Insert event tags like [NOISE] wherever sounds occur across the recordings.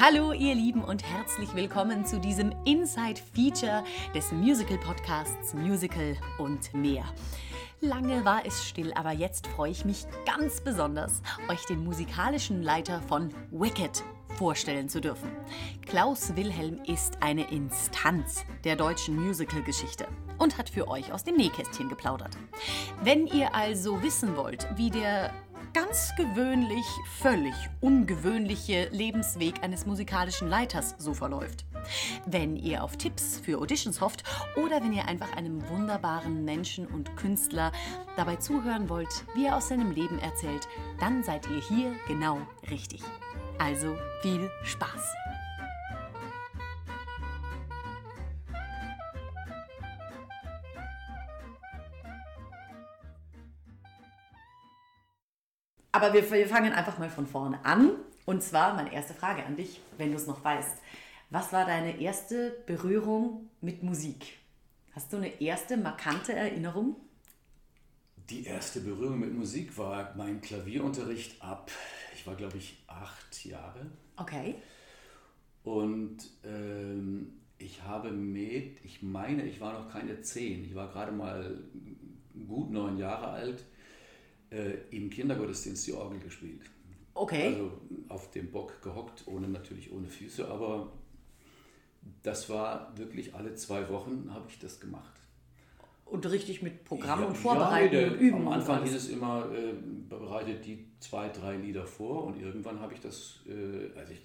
Hallo ihr Lieben und herzlich willkommen zu diesem Inside Feature des Musical Podcasts Musical und mehr. Lange war es still, aber jetzt freue ich mich ganz besonders, euch den musikalischen Leiter von Wicked vorstellen zu dürfen. Klaus Wilhelm ist eine Instanz der deutschen Musical-Geschichte und hat für euch aus dem Nähkästchen geplaudert. Wenn ihr also wissen wollt, wie der ganz gewöhnlich, völlig ungewöhnliche Lebensweg eines musikalischen Leiters so verläuft. Wenn ihr auf Tipps für Auditions hofft oder wenn ihr einfach einem wunderbaren Menschen und Künstler dabei zuhören wollt, wie er aus seinem Leben erzählt, dann seid ihr hier genau richtig. Also viel Spaß! Aber wir, wir fangen einfach mal von vorne an. Und zwar meine erste Frage an dich, wenn du es noch weißt. Was war deine erste Berührung mit Musik? Hast du eine erste markante Erinnerung? Die erste Berührung mit Musik war mein Klavierunterricht ab, ich war glaube ich acht Jahre. Okay. Und ähm, ich habe mit, ich meine, ich war noch keine zehn, ich war gerade mal gut neun Jahre alt äh, im Kindergottesdienst die Orgel gespielt. Okay. Also auf dem Bock gehockt, ohne natürlich ohne Füße, aber das war wirklich alle zwei Wochen habe ich das gemacht. Und richtig mit Programm Ja, und Vorbereiten ja, und Üben. Am Anfang hieß es immer, äh, bereitet die zwei, drei Lieder vor und irgendwann habe ich das, äh, also ich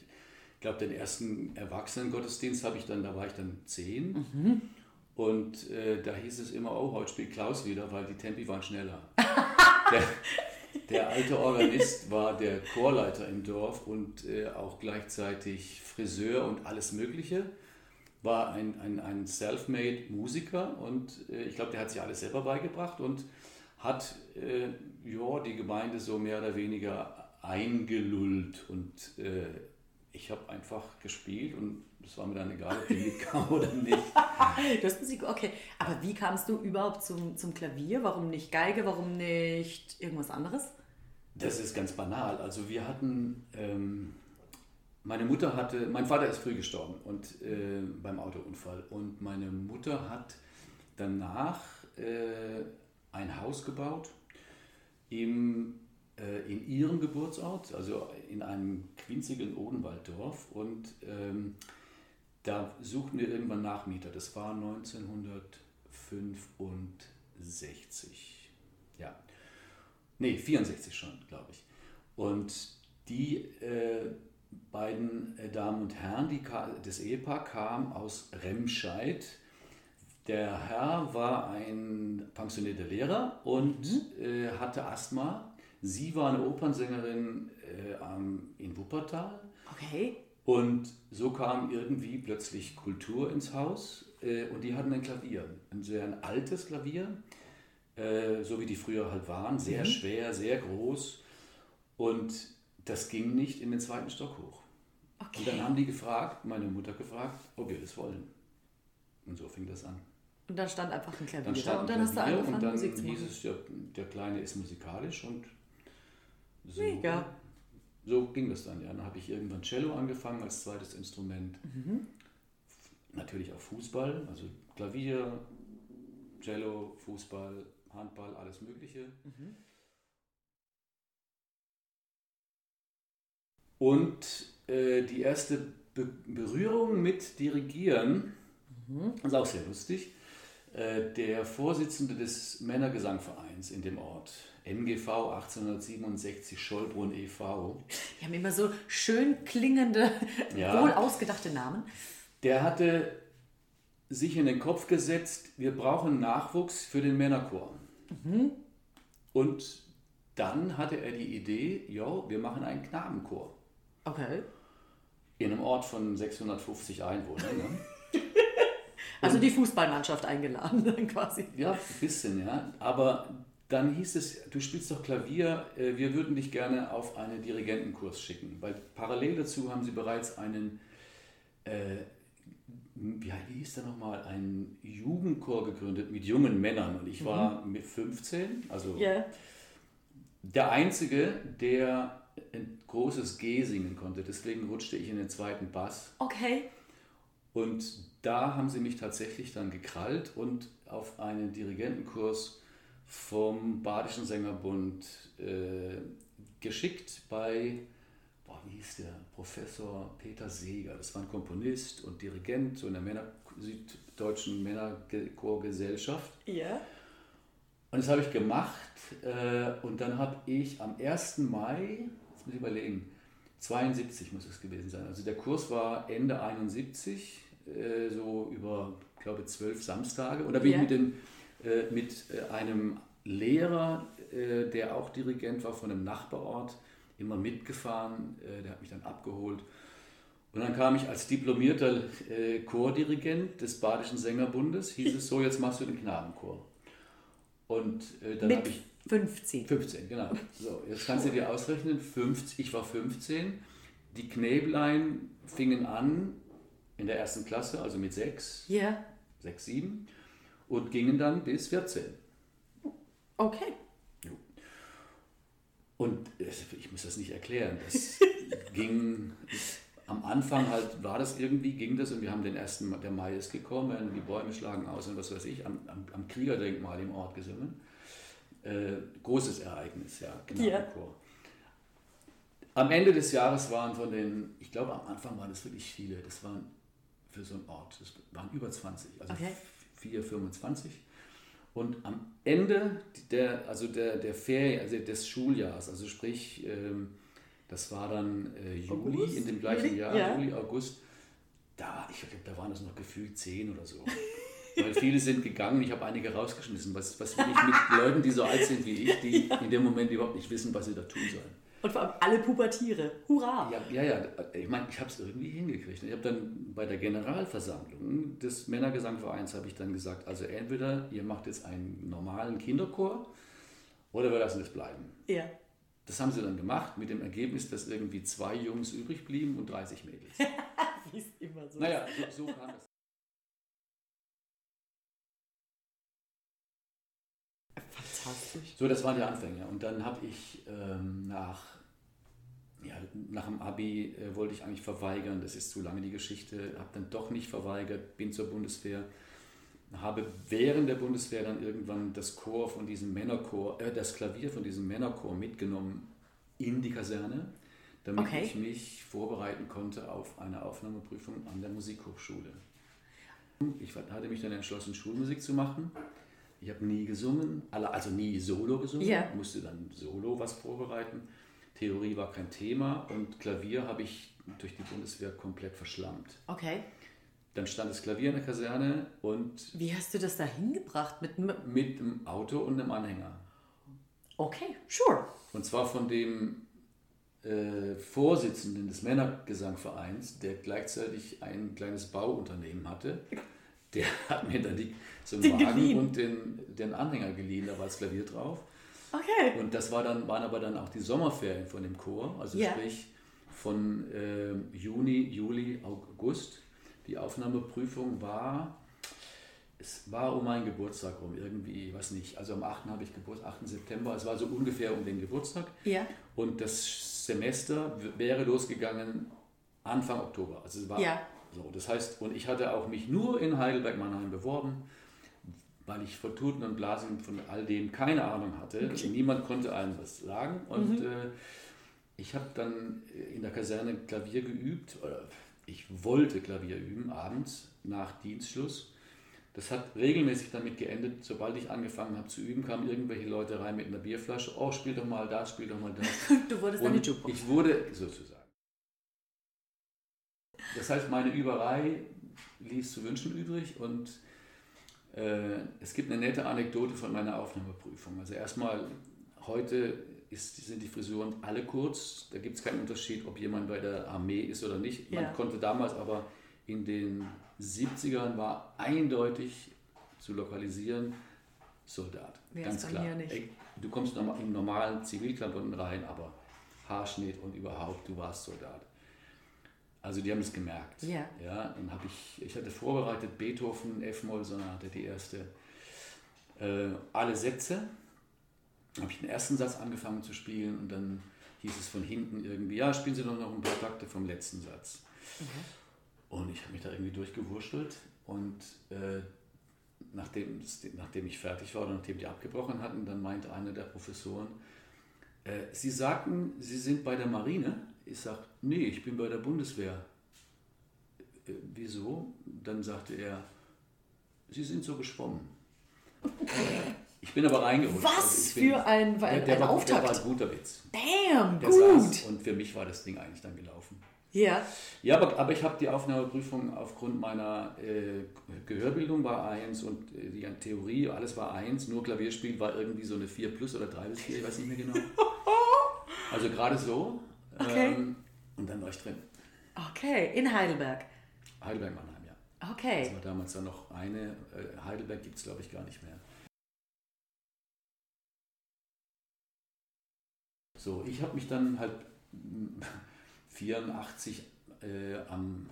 glaube, den ersten Erwachsenengottesdienst habe ich dann, da war ich dann zehn Mhm. und äh, da hieß es immer, oh, heute spielt Klaus wieder, weil die Tempi waren schneller. [LAUGHS] der, der alte Organist war der Chorleiter im Dorf und äh, auch gleichzeitig Friseur und alles Mögliche. War ein, ein, ein self-made Musiker und äh, ich glaube, der hat sich alles selber beigebracht und hat äh, ja, die Gemeinde so mehr oder weniger eingelullt. Und äh, ich habe einfach gespielt und es war mir dann egal, ob die mitkamen oder nicht. [LAUGHS] Du hast Musik, okay. Aber wie kamst du überhaupt zum, zum Klavier? Warum nicht Geige? Warum nicht irgendwas anderes? Das ist ganz banal. Also wir hatten, ähm, meine Mutter hatte, mein Vater ist früh gestorben und äh, beim Autounfall und meine Mutter hat danach äh, ein Haus gebaut im, äh, in ihrem Geburtsort, also in einem winzigen Odenwalddorf und ähm, da suchten wir irgendwann Nachmieter. Das war 1965. Ja. Nee, 64 schon, glaube ich. Und die äh, beiden äh, Damen und Herren, die, das Ehepaar kam aus Remscheid. Der Herr war ein pensionierter Lehrer und äh, hatte Asthma. Sie war eine Opernsängerin äh, in Wuppertal. Okay. Und so kam irgendwie plötzlich Kultur ins Haus äh, und die hatten ein Klavier, ein sehr ein altes Klavier, äh, so wie die früher halt waren, sehr schwer, sehr groß und das ging nicht in den zweiten Stock hoch. Und dann Okay. haben die gefragt, meine Mutter gefragt, ob wir das wollen. Und so fing das an. Und dann stand einfach ein Klavier Dann da und dann hast du angefangen, und dann Musik zu hieß machen. es, ja, der Kleine ist musikalisch und so, Mega. so ging das dann. Ja. Dann habe ich irgendwann Cello angefangen als zweites Instrument. Mhm. Natürlich auch Fußball, also Klavier, Cello, Fußball, Handball, alles Mögliche. Mhm. Und äh, die erste Be Berührung mit Dirigieren, Mhm. das ist auch sehr lustig. Äh, der Vorsitzende des Männergesangvereins in dem Ort, MGV 1867 Schollbrunn e.V., Die haben immer so schön klingende, Ja. wohl ausgedachte Namen. der hatte sich in den Kopf gesetzt, wir brauchen Nachwuchs für den Männerchor. Und dann hatte er die Idee, jo, wir machen einen Knabenchor Okay. in einem Ort von 650 Einwohnern. Ne? [LAUGHS] Also die Fußballmannschaft eingeladen [LAUGHS] dann quasi. Ja, ein bisschen, ja. Aber dann hieß es, du spielst doch Klavier, äh, wir würden dich gerne auf einen Dirigentenkurs schicken. Weil parallel dazu haben sie bereits einen, äh, wie hieß der nochmal, einen Jugendchor gegründet mit jungen Männern. Und ich war mit 15, also Ja. der Einzige, der ein großes G singen konnte. Deswegen rutschte ich in den zweiten Bass. Okay. Und da haben sie mich tatsächlich dann gekrallt und auf einen Dirigentenkurs vom Badischen Sängerbund äh, geschickt bei, boah, wie hieß der, Professor Peter Seeger. Das war ein Komponist und Dirigent so in der Männer, Süddeutschen Männerchorgesellschaft. Ja. Und das habe ich gemacht äh, und dann habe ich am 1. Mai, jetzt muss ich überlegen, 72 muss es gewesen sein. Also der Kurs war Ende 71, äh, so über, glaube zwölf Samstage. Und da bin Ja. ich mit, dem, mit äh, einem Lehrer, äh, der auch Dirigent war von einem Nachbarort, immer mitgefahren. Äh, der hat mich dann abgeholt. Und dann kam ich als diplomierter äh, Chordirigent des Badischen Sängerbundes, hieß es so, jetzt machst du den Knabenchor. Und äh, dann habe ich 15. 15, genau. So, jetzt kannst du dir ausrechnen, 50, ich war 15, die Knäblein fingen an in der ersten Klasse, also mit 6, Ja. 6, 7 und gingen dann bis 14. Okay. Und äh, ich muss das nicht erklären, das [LAUGHS] ging am Anfang halt, war das irgendwie, ging das und wir haben den ersten, der Mai ist gekommen, die Bäume schlagen aus und was weiß ich, am, am, am Kriegerdenkmal im Ort gesungen. Äh, großes Ereignis, ja, genau. Ja. Am Ende des Jahres waren von den, ich glaube am Anfang waren es wirklich viele, das waren für so einen Ort, das waren über 20, also Okay. 4, 25. Und am Ende der, also der, der Ferien, also des Schuljahres, also sprich, ähm, das war dann äh, Juli August? in dem gleichen? Jahr, Ja. Juli, August, da, ich glaube, da waren es noch gefühlt zehn oder so. [LAUGHS] Weil viele sind gegangen, ich habe einige rausgeschmissen. Was, was will ich mit [LAUGHS] Leuten, die so alt sind wie ich, die in dem Moment überhaupt nicht wissen, was sie da tun sollen? Und vor allem alle Pubertiere. Hurra! Ja, ja, ja. Ich meine, ich habe es irgendwie hingekriegt. Ich habe dann bei der Generalversammlung des Männergesangvereins habe ich dann gesagt, also entweder ihr macht jetzt einen normalen Kinderchor oder wir lassen es bleiben. Ja. Das haben sie dann gemacht mit dem Ergebnis, dass irgendwie zwei Jungs übrig blieben und 30 Mädels. [LAUGHS] Wie es immer so naja, so, so kam das. Fantastisch. So, das waren die Anfänge. Und dann habe ich ähm, nach, ja, nach dem Abi äh, wollte ich eigentlich verweigern, das ist zu lange die Geschichte, habe dann doch nicht verweigert, bin zur Bundeswehr, habe während der Bundeswehr dann irgendwann das Chor von diesem Männerchor, äh, das Klavier von diesem Männerchor mitgenommen in die Kaserne, damit Okay. ich mich vorbereiten konnte auf eine Aufnahmeprüfung an der Musikhochschule. Ich hatte mich dann entschlossen, Schulmusik zu machen. Ich habe nie gesungen, also nie Solo gesungen, Ja. musste dann Solo was vorbereiten. Theorie war kein Thema und Klavier habe ich durch die Bundeswehr komplett verschlammt. Okay. Dann stand das Klavier in der Kaserne und Wie hast du das da hingebracht? Mit einem. mit einem Auto und einem Anhänger. Okay, sure. Und zwar von dem äh, Vorsitzenden des Männergesangvereins, der gleichzeitig ein kleines Bauunternehmen hatte. Der hat mir dann die, so einen Den Wagen geliehen. und den, den Anhänger geliehen, da war das Klavier drauf. Okay. Und das war dann, waren aber dann auch die Sommerferien von dem Chor, also Ja. sprich von ähm, Juni, Juli, August. Die Aufnahmeprüfung war, es war um meinen Geburtstag rum, irgendwie, was nicht, also am 8. habe ich Geburtstag, 8. September, es war so ungefähr um den Geburtstag. Ja. Und das Semester wäre losgegangen Anfang Oktober. Also es war Ja. So. Das heißt, und ich hatte auch mich nur in Heidelberg-Mannheim beworben, weil ich von Tuten und Blasen von all dem keine Ahnung hatte. Niemand konnte einem was sagen. Und äh, ich habe dann in der Kaserne Klavier geübt. Oder ich wollte Klavier üben, abends nach Dienstschluss. Das hat regelmäßig damit geendet, sobald ich angefangen habe zu üben, kamen irgendwelche Leute rein mit einer Bierflasche. Oh, spiel doch mal das, spiel doch mal das. [LAUGHS] Du wurdest Und Jukebox. ich wurde sozusagen. Das heißt, meine Überei ließ zu wünschen übrig und äh, es gibt eine nette Anekdote von meiner Aufnahmeprüfung. Also erstmal, heute ist, sind die Frisuren alle kurz, da gibt es keinen Unterschied, ob jemand bei der Armee ist oder nicht. Man Ja. konnte damals aber in den 70ern war eindeutig zu lokalisieren, Soldat. Wer ganz klar. Du kommst in normalen Zivilklamotten rein, aber Haarschnitt und überhaupt, du warst Soldat. Also die haben es gemerkt. Ja. Ja, dann habe ich, ich hatte vorbereitet Beethoven, F-Moll-Sonate, die erste, äh, alle Sätze. Habe ich den ersten Satz angefangen zu spielen und dann hieß es von hinten irgendwie, ja, spielen Sie doch noch ein paar Takte vom letzten Satz. Mhm. Und ich habe mich da irgendwie durchgewurschtelt und äh, nachdem, nachdem ich fertig war oder nachdem die abgebrochen hatten, dann meinte einer der Professoren, äh, Sie sagten, Sie sind bei der Marine? Ich sage, nee, ich bin bei der Bundeswehr. Äh, wieso? Dann sagte er, Sie sind so geschwommen. [LAUGHS] Ich bin aber reingerutscht. Was also bin, für ein, ein, der, ein war, Auftakt. Der war ein guter Witz. Damn, der gut. Saß, und für mich war das Ding eigentlich dann gelaufen. Ja. Ja, aber, aber ich habe die Aufnahmeprüfung aufgrund meiner äh, Gehörbildung war 1 und äh, die Theorie, alles war 1, nur Klavierspiel war irgendwie so eine 4 plus oder 3 bis 4, ich weiß nicht mehr genau. [LAUGHS] Also gerade so. Okay. Ähm, und dann war ich drin. Okay, in Heidelberg. Heidelberg Mannheim, ja. Okay. Das war damals dann noch eine. Äh, Heidelberg gibt es, glaube ich, gar nicht mehr. So, ich habe mich dann halt [LAUGHS] 84 äh, am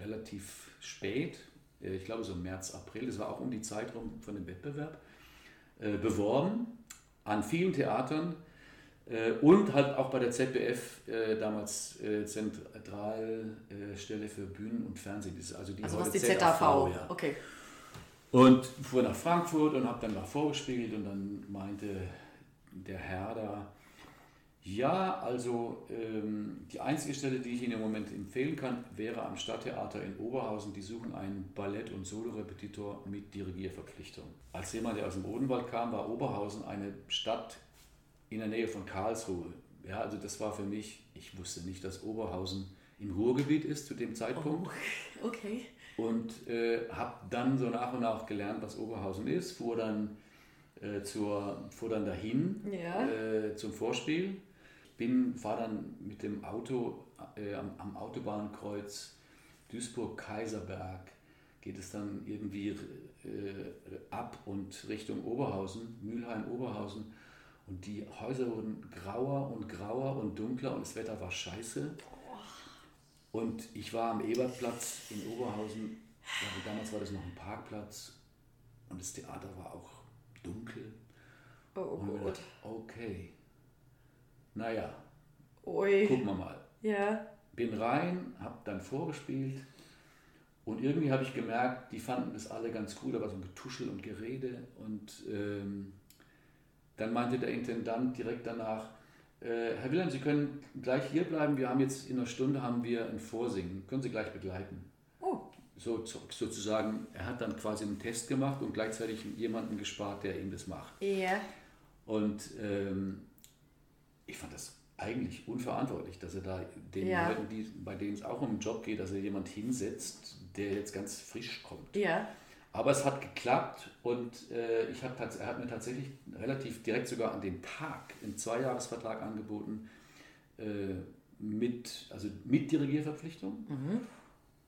relativ spät, äh, ich glaube so März, April, das war auch um die Zeit rum von dem Wettbewerb, äh, beworben an vielen Theatern und halt auch bei der ZBF, äh, damals äh, Zentralstelle für Bühnen und Fernsehen. Also, die also was die ZAV, ZAV ja. okay. Und fuhr nach Frankfurt und habe dann da vorgespielt und dann meinte der Herr da, ja, also ähm, die einzige Stelle, die ich Ihnen im Moment empfehlen kann, wäre am Stadttheater in Oberhausen. Die suchen einen Ballett- und Solorepetitor mit Dirigierverpflichtung. Als jemand, der aus dem Odenwald kam, war Oberhausen eine Stadt in der Nähe von Karlsruhe. Ja, also das war für mich, ich wusste nicht, dass Oberhausen im Ruhrgebiet ist zu dem Zeitpunkt. Oh, okay. Und äh, habe dann so nach und nach gelernt, was Oberhausen ist, fuhr dann, äh, zur, fuhr dann dahin ja. äh, zum Vorspiel bin, fahre dann mit dem Auto äh, am, am, Autobahnkreuz Duisburg-Kaiserberg, geht es dann irgendwie äh, ab und Richtung Oberhausen, Mülheim-Oberhausen. Und die Häuser wurden grauer und grauer und dunkler und das Wetter war scheiße. Und ich war am Ebertplatz in Oberhausen, also damals war das noch ein Parkplatz und das Theater war auch dunkel. Oh, und Gott. Dachte, okay, naja, Ui. gucken wir mal. Ja. Bin rein, hab dann vorgespielt und irgendwie habe ich gemerkt, die fanden das alle ganz gut, aber so ein Getuschel und Gerede. Und ähm, dann meinte der Intendant direkt danach, äh, Herr Wilhelm, Sie können gleich hier bleiben. Wir haben jetzt in einer Stunde haben wir ein Vorsingen. Können Sie gleich begleiten? Oh. So, sozusagen, er hat dann quasi einen Test gemacht und gleichzeitig jemanden gespart, der ihm das macht. Ja. Und ähm, ich fand das eigentlich unverantwortlich, dass er da den ja. Leuten, die, bei denen es auch um den Job geht, dass er jemand hinsetzt, der jetzt ganz frisch kommt. Ja. Aber es hat geklappt und äh, ich hab, er hat mir tatsächlich relativ direkt sogar an den Tag einen Zweijahresvertrag angeboten äh, mit, also mit Dirigierverpflichtung. Mhm.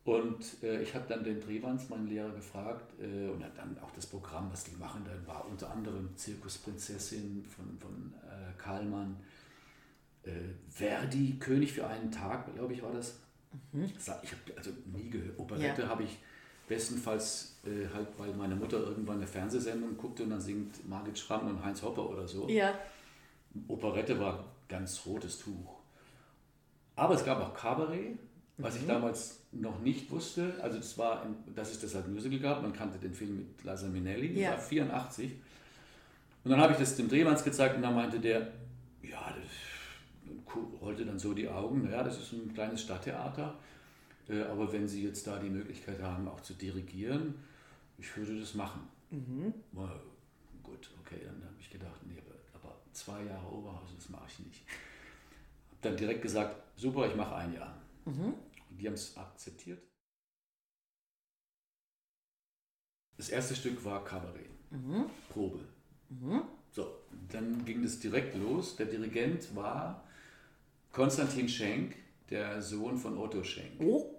Und äh, ich habe dann den Drehwands, meinen Lehrer, gefragt äh, und dann auch das Programm, was die machen. Dann war unter anderem Zirkusprinzessin von, von äh, Karlmann, äh, Verdi, König für einen Tag, glaube ich, war das. Mhm. Ich habe also nie gehört. Operette ja. habe ich bestenfalls äh, halt, weil meine Mutter irgendwann eine Fernsehsendung guckte und dann singt Margit Schramm und Heinz Hopper oder so. Ja. Operette war ganz rotes Tuch. Aber es gab auch Cabaret, was mhm. ich damals noch nicht wusste. Also das war, dass es das als Musical gab. Man kannte den Film mit Liza Minnelli, ja. das war 84. Und dann habe ich das dem Drehmanns gezeigt und dann meinte der, ja, das rollte dann so die Augen, ja, das ist ein kleines Stadttheater, aber wenn Sie jetzt da die Möglichkeit haben, auch zu dirigieren, ich würde das machen. Mhm. Well, gut, okay, dann habe ich gedacht, nee, aber, zwei Jahre Oberhausen, das mache ich nicht. Habe dann direkt gesagt, super, ich mache ein Jahr. Mhm. Und die haben es akzeptiert. Das erste Stück war Kabarett, mhm. Probe. Mhm. So, dann ging es direkt los. Der Dirigent war Konstantin Schenk, der Sohn von Otto Schenk. Oh.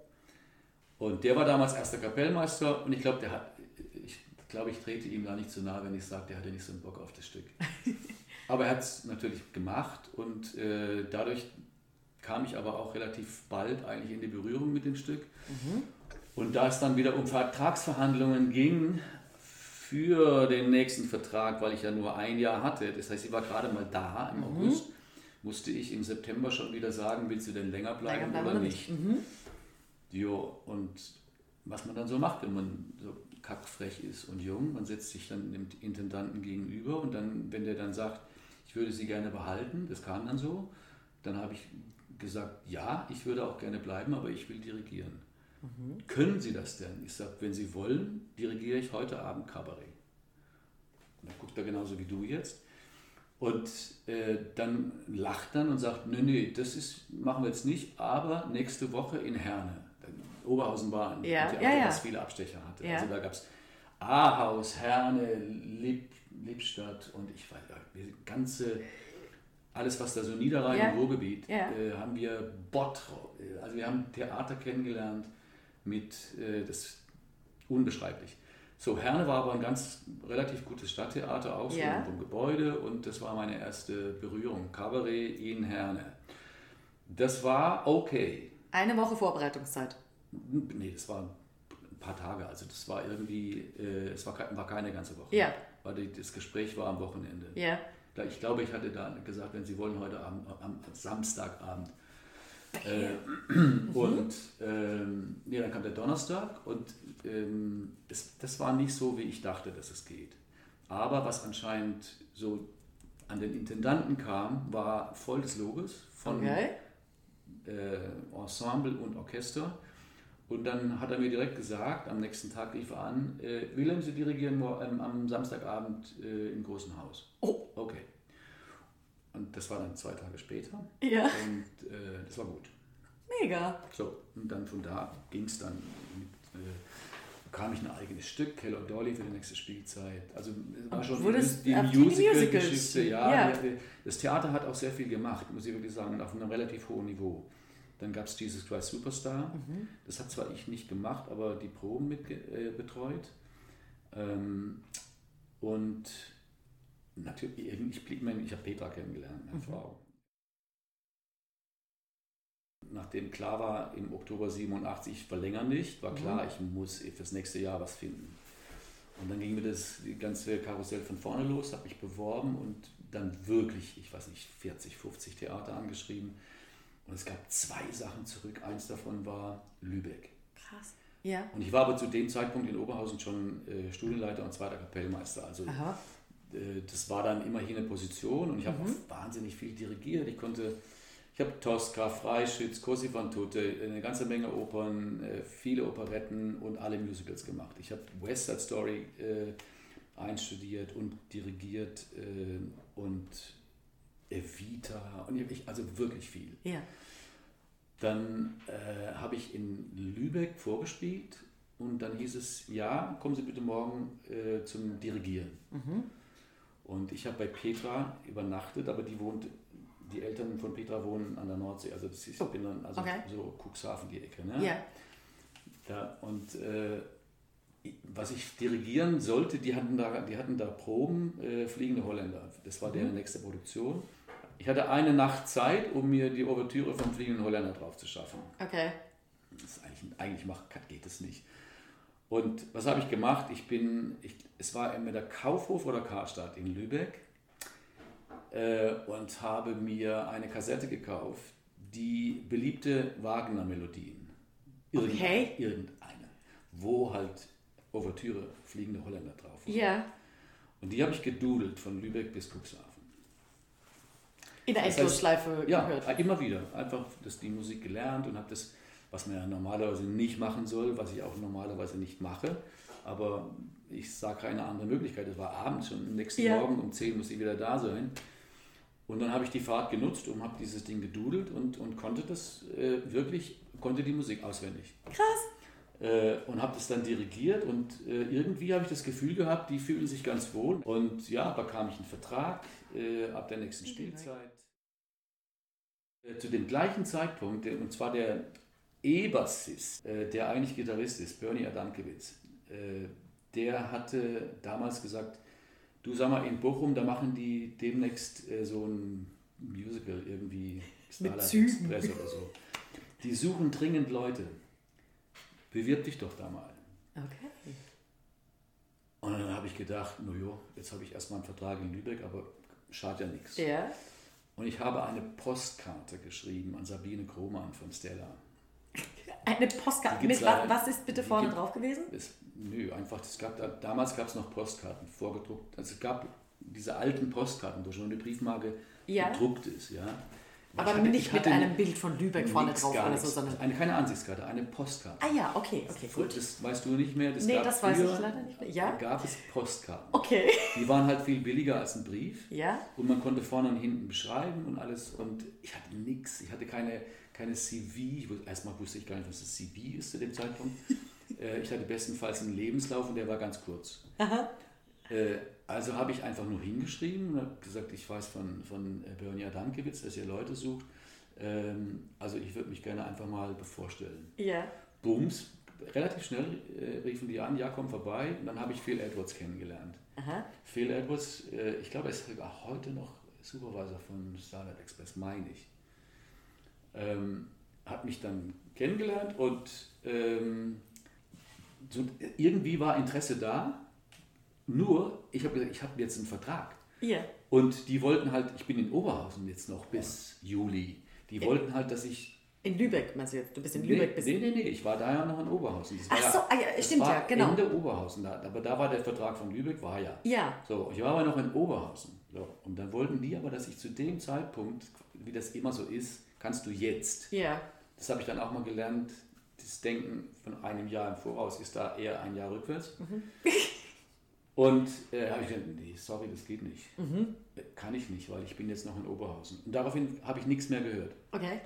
Und der war damals erster Kapellmeister und ich glaube, der hat, ich glaube, ich trete ihm da nicht zu nahe, wenn ich sage, der hatte nicht so einen Bock auf das Stück. [LAUGHS] aber er hat es natürlich gemacht und äh, dadurch kam ich aber auch relativ bald eigentlich in die Berührung mit dem Stück. Mhm. Und da es dann wieder um Vertragsverhandlungen ging für den nächsten Vertrag, weil ich ja nur ein Jahr hatte, das heißt, ich war gerade mal da im mhm. August musste ich im September schon wieder sagen, willst du denn länger bleiben, Länger bleiben oder nicht? Mhm. Jo, und was man dann so macht, wenn man so kackfrech ist und jung, man setzt sich dann dem Intendanten gegenüber und dann, wenn der dann sagt, ich würde sie gerne behalten, das kam dann so, dann habe ich gesagt, ja, ich würde auch gerne bleiben, aber ich will dirigieren. Können Sie das denn? Ich sage, wenn Sie wollen, dirigiere ich heute Abend Kabarett. Und dann guckt er genauso wie du jetzt. Und äh, dann lacht dann und sagt, nö, nö, das ist, machen wir jetzt nicht, aber nächste Woche in Herne. Oberhausen war ein Ja, Theater, ja, ja. das viele Abstecher hatte. Also da gab es Ahaus, Herne, Lipp, Lippstadt und ich weiß ganze, alles was da so Niederrhein Ja. und Ruhrgebiet, äh, haben wir Bottrop, äh, also wir haben Theater kennengelernt mit, äh, das unbeschreiblich. So, Herne war aber ein ganz relativ gutes Stadttheater, auch so Ja. Gebäude und das war meine erste Berührung. Kabarett in Herne. Das war okay. Eine Woche Vorbereitungszeit. Nee, das war ein paar Tage, also das war irgendwie, äh, es war, war keine ganze Woche. Ja. Weil die, das Gespräch war am Wochenende. Ja. Ich glaube, ich hatte da gesagt, wenn Sie wollen, heute Abend, am Samstagabend. Äh, [CLEARS THROAT] und ähm, nee, dann kam der Donnerstag und ähm, es, das war nicht so, wie ich dachte, dass es geht. Aber was anscheinend so an den Intendanten kam, war voll des Lobes von Okay. äh, Ensemble und Orchester. Und dann hat er mir direkt gesagt, am nächsten Tag rief er an, äh, Wilhelm, Sie dirigieren ähm, am Samstagabend äh, im großen Haus. Oh. Okay. Und das war dann zwei Tage später. Ja. Und äh, das war gut. Mega. So, und dann von da ging es dann mit, äh, bekam ich ein eigenes Stück, Keller Dolly für die nächste Spielzeit. Also es war schon die, die. Musical-Geschichte, ja. Ja. Das Theater hat auch sehr viel gemacht, muss ich wirklich sagen, auf einem relativ hohen Niveau. Dann gab es Jesus Christ Superstar. Mhm. Das hat zwar ich nicht gemacht, aber die Proben mit äh, betreut. Ähm, und natürlich, ich, blieb mir- ich habe Petra kennengelernt, Mhm. meine Frau. Nachdem klar war, im Oktober 87, ich verlängere nicht, war klar, ich muss fürs nächste Jahr was finden. Und dann ging mir das ganze Karussell von vorne los, habe mich beworben und dann wirklich, ich weiß nicht, 40, 50 Theater angeschrieben. Und es gab zwei Sachen zurück. Eins davon war Lübeck. Krass. Ja. Und ich war aber zu dem Zeitpunkt in Oberhausen schon äh, Studienleiter und zweiter Kapellmeister. Also Aha. Äh, das war dann immerhin eine Position und ich habe auch wahnsinnig viel dirigiert. Ich konnte, ich habe Tosca, Freischütz, Così fan tutte, eine ganze Menge Opern, äh, viele Operetten und alle Musicals gemacht. Ich habe West Side Story äh, einstudiert und dirigiert äh, und Evita und ich, also wirklich viel. Ja. Dann äh, habe ich in Lübeck vorgespielt und dann hieß es, ja, kommen Sie bitte morgen äh, zum Dirigieren. Und ich habe bei Petra übernachtet, aber die wohnt, die Eltern von Petra wohnen an der Nordsee, also das ist, Oh, bin dann also okay. so Cuxhaven die Ecke. Ne? Ja. Ja, und äh, was ich dirigieren sollte, die hatten da, die hatten da Proben, äh, Fliegende Holländer. Das war deren nächste Produktion. Ich hatte eine Nacht Zeit, um mir die Ouvertüre vom Fliegenden Holländer drauf zu schaffen. Okay. Das eigentlich, eigentlich macht, geht es nicht. Und was habe ich gemacht? Ich bin, ich, es war entweder Kaufhof oder Karstadt in Lübeck äh, und habe mir eine Kassette gekauft, die beliebte Wagner-Melodien. Okay. Irgendeine. Wo halt Ouvertüre, fliegende Holländer drauf. war. Ja. Und die habe ich gedudelt von Lübeck bis Cuxhaven. In der Das heißt, Endlosschleife Ja, gehört. immer wieder. Einfach das, die Musik gelernt und habe das, was man ja normalerweise nicht machen soll, was ich auch normalerweise nicht mache. Aber ich sah keine andere Möglichkeit. Es war abends schon, am nächsten Ja. Morgen um 10 musste ich wieder da sein. Und dann habe ich die Fahrt genutzt und habe dieses Ding gedudelt und, und konnte das äh, wirklich, konnte die Musik auswendig. Krass. Äh, und habe das dann dirigiert und äh, irgendwie habe ich das Gefühl gehabt, die fühlen sich ganz wohl. Und ja, bekam ich einen Vertrag äh, ab der nächsten Spielzeit. Äh, zu dem gleichen Zeitpunkt, und zwar der E-Bassist, äh, der eigentlich Gitarrist ist, Bernie Adamkiewicz, äh, der hatte damals gesagt, du sag mal, in Bochum, da machen die demnächst äh, so ein Musical irgendwie, Starlight Zügen. Express oder so. Die suchen dringend Leute. Bewirb dich doch da mal. Okay. Und dann habe ich gedacht, no jo, jetzt habe ich erstmal einen Vertrag in Lübeck, aber schadet ja nichts. Ja. Und ich habe eine Postkarte geschrieben an Sabine Krohmann von Stella. Eine Postkarte. Mit, was, was ist bitte vorne drauf gewesen? Es, nö, einfach, es gab, damals gab es noch Postkarten vorgedruckt. Also es gab diese alten Postkarten, wo schon eine Briefmarke ja. gedruckt ist. Ja. Aber hatte, nicht mit einem Bild von Lübeck vorne drauf oder so, sondern. Eine, keine Ansichtskarte, eine Postkarte. Ah ja, okay, okay, gut. Das weißt du nicht mehr. Das nee, das weiß ich leider nicht mehr. Ja? gab es Postkarten. Okay. Die waren halt viel billiger als ein Brief. Ja. Und man konnte vorne und hinten beschreiben und alles. Und ich hatte nichts. Ich hatte keine, keine CV. Erstmal wusste ich gar nicht, was das CV ist zu dem Zeitpunkt. [LAUGHS] Äh, ich hatte bestenfalls einen Lebenslauf und der war ganz kurz. Äh, also habe ich einfach nur hingeschrieben und habe gesagt, ich weiß von, von äh, Bernia Dankewitz, dass ihr Leute sucht. Ähm, also ich würde mich gerne einfach mal bevorstellen. Ja. Booms, relativ schnell äh, riefen die an, ja, komm vorbei. Und dann habe ich Phil Edwards kennengelernt. Aha. Phil Edwards, äh, ich glaube, er ist sogar heute noch Supervisor von Starlight Express, meine ich. Ähm, hat mich dann kennengelernt und ähm, so, irgendwie war Interesse da nur, ich habe gesagt, ich habe jetzt einen Vertrag. Ja. Und die wollten halt, ich bin in Oberhausen jetzt noch bis Juli. Die wollten halt, dass ich. In Lübeck, meinst du jetzt? Du bist in Lübeck? Nee, bist nee, nee, nee, ich war da ja noch in Oberhausen. Das Ach so, ja, ah, ja stimmt ja, genau. Ende Oberhausen, da, aber da war der Vertrag von Lübeck, war ja. Ja. So, ich war aber noch in Oberhausen. So, und dann wollten die aber, dass ich zu dem Zeitpunkt, wie das immer so ist, kannst du jetzt. Ja. Das habe ich dann auch mal gelernt. Das Denken von einem Jahr im Voraus ist da eher ein Jahr rückwärts. Mhm. Und äh, habe ich gesagt, nee, sorry, das geht nicht. Mhm. Kann ich nicht, weil ich bin jetzt noch in Oberhausen. Und daraufhin habe ich nichts mehr gehört. Okay.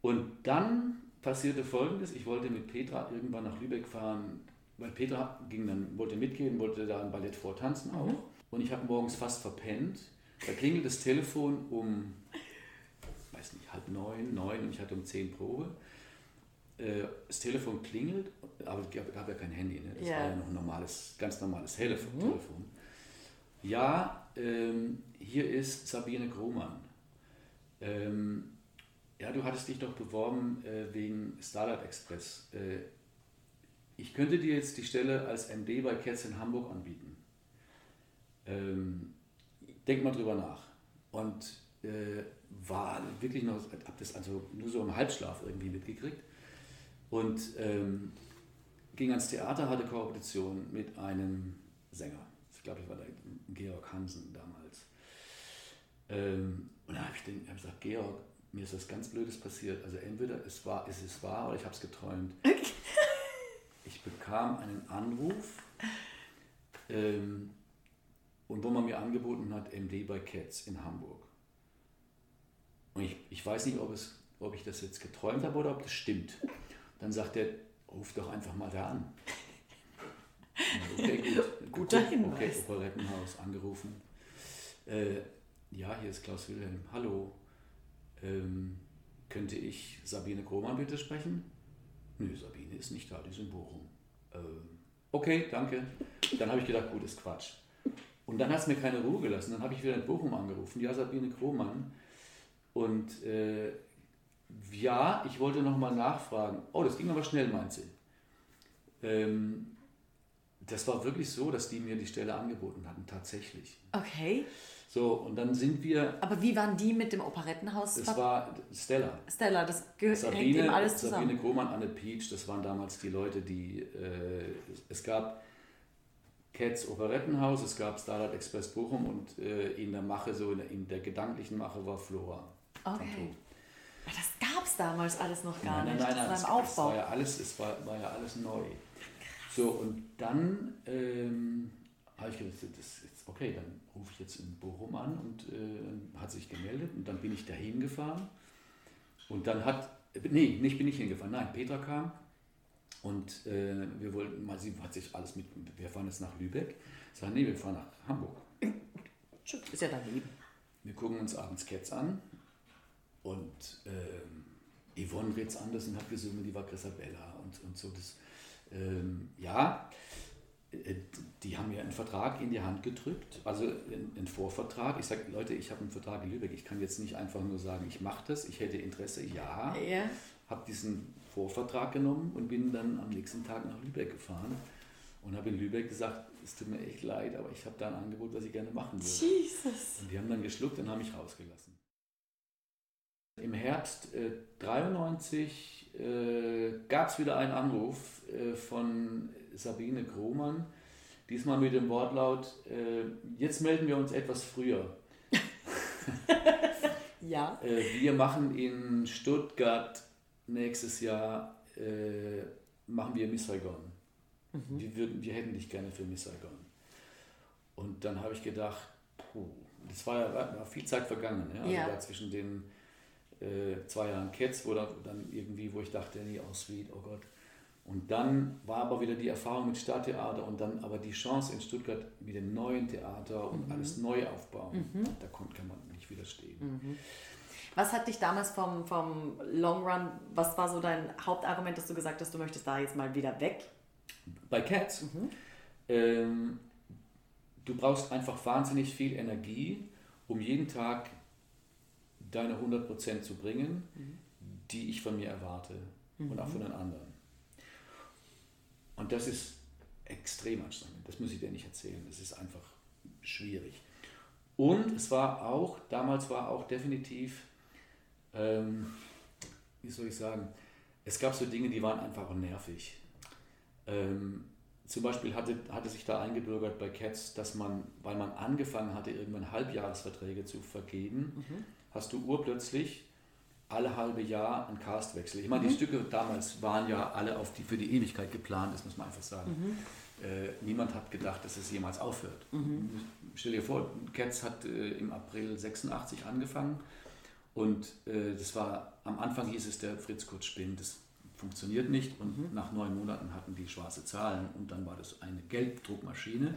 Und dann passierte Folgendes, ich wollte mit Petra irgendwann nach Lübeck fahren, weil Petra ging dann, wollte mitgehen, wollte da ein Ballett vortanzen auch. Mhm. Und ich habe morgens fast verpennt. Da klingelt das Telefon um, weiß nicht, halb neun, neun und ich hatte um zehn Probe. Äh, das Telefon klingelt, aber es gab, ja kein Handy, ne? das ja. war ja noch ein normales, ganz normales Telefon. Mhm. Telefon. Ja, ähm, hier ist Sabine Grohmann. Ähm, ja, du hattest dich doch beworben äh, wegen Starlight Express. Äh, ich könnte dir jetzt die Stelle als MD bei Cats in Hamburg anbieten. Ähm, denk mal drüber nach. Und äh, war wirklich noch, hab das also nur so im Halbschlaf irgendwie mitgekriegt und ähm, ging ans Theater, hatte Kooperation mit einem Sänger. Ich glaube, ich war der Georg Hansen damals. Ähm, und da habe ich, den, hab gesagt, Georg, mir ist was ganz Blödes passiert. Also entweder es war, ist es wahr oder ich habe es geträumt. [LAUGHS] ich bekam einen Anruf ähm, und wo man mir angeboten hat, MD bei Cats in Hamburg. Und ich, ich weiß nicht, ob, es, ob ich das jetzt geträumt habe oder ob das stimmt. Dann sagt er, ruf doch einfach mal da an. Okay, gut. [LAUGHS] Guter Hinweis. Okay, Operettenhaus angerufen. Äh, ja, hier ist Klaus Wilhelm. Hallo. Ähm, könnte ich Sabine Krohmann bitte sprechen? Nö, Sabine ist nicht da, die ist in Bochum. Ähm, okay, danke. Dann habe ich gedacht, gut, ist Quatsch. Und dann hat es mir keine Ruhe gelassen. Dann habe ich wieder in Bochum angerufen. Ja, Sabine Krohmann. Und äh, ja, ich wollte noch mal nachfragen. Oh, das ging aber schnell, meint sie. Ähm, das war wirklich so, dass die mir die Stelle angeboten hatten, tatsächlich. Okay. So, und dann sind wir. Aber wie waren die mit dem Operettenhaus? Das war Stella. Stella, das gehört Sabine, hängt alles zusammen. Sabine Grohmann, Anne Peach, das waren damals die Leute, die. Äh, es gab Cats Operettenhaus, es gab Starlight Express Bochum und äh, in der Mache, so in der, in der gedanklichen Mache war Flora. Okay. Das gab es damals alles noch gar nein, nicht. Nein, nein, nein, es, es, war ja alles, es war, war ja alles neu. So, und dann ähm, habe ich gedacht, das ist, okay, dann rufe ich jetzt in Bochum an und äh, hat sich gemeldet und dann bin ich dahin gefahren. Und dann hat, nee, nicht bin ich hingefahren, nein, Petra kam und äh, wir wollten mal, sie hat sich alles mit, wir fahren jetzt nach Lübeck. Ich sage, nee, wir fahren nach Hamburg. Ist ja daneben. Wir gucken uns abends Cats an und ähm, Yvonne Ritz Andersen hat gesungen, die war Grisabella und, und so. Das, ähm, ja, äh, die haben mir einen Vertrag in die Hand gedrückt, also einen Vorvertrag. Ich sage, Leute, ich habe einen Vertrag in Lübeck. Ich kann jetzt nicht einfach nur sagen, ich mache das, ich hätte Interesse. Ja, ja. habe diesen Vorvertrag genommen und bin dann am nächsten Tag nach Lübeck gefahren und habe in Lübeck gesagt, es tut mir echt leid, aber ich habe da ein Angebot, was ich gerne machen würde. Jesus. Und die haben dann geschluckt und haben mich rausgelassen. Im Herbst äh, 93 äh, gab es wieder einen Anruf äh, von Sabine Krohmann, diesmal mit dem Wortlaut, äh, jetzt melden wir uns etwas früher. [LAUGHS] ja. Äh, wir machen in Stuttgart nächstes Jahr, äh, machen wir Miss Saigon. Mhm. Wir, würden, wir hätten dich gerne für Miss Saigon. Und dann habe ich gedacht, puh, das war ja war viel Zeit vergangen, ja? Also Ja. zwischen den äh, zwei Jahren Cats, wo da, dann irgendwie, wo ich dachte, nee, oh sweet, oh Gott. Und dann war aber wieder die Erfahrung mit Stadttheater und dann aber die Chance in Stuttgart mit dem neuen Theater und alles neu aufbauen. Da kon- kann man nicht widerstehen. Was hat dich damals vom, vom Long Run, was war so dein Hauptargument, dass du gesagt hast, du möchtest da jetzt mal wieder weg? Bei Cats, ähm, du brauchst einfach wahnsinnig viel Energie, um jeden Tag deine 100% zu bringen, die ich von mir erwarte und auch von den anderen. Und das ist extrem anstrengend, das muss ich dir nicht erzählen, das ist einfach schwierig. Und es war auch, damals war auch definitiv, ähm, wie soll ich sagen, es gab so Dinge, die waren einfach nervig. Ähm, zum Beispiel hatte, hatte sich da eingebürgert bei Cats, dass man, weil man angefangen hatte, irgendwann Halbjahresverträge zu vergeben, hast du urplötzlich alle halbe Jahr einen Castwechsel. Ich meine, die Stücke damals waren ja alle auf die, für die Ewigkeit geplant, das muss man einfach sagen. Äh, niemand hat gedacht, dass es jemals aufhört. Stell dir vor, Cats hat äh, im April 86 angefangen und äh, das war, am Anfang hieß es, der Fritz Kurz spinnt, das funktioniert nicht und nach neun Monaten hatten die schwarze Zahlen und dann war das eine Gelddruckmaschine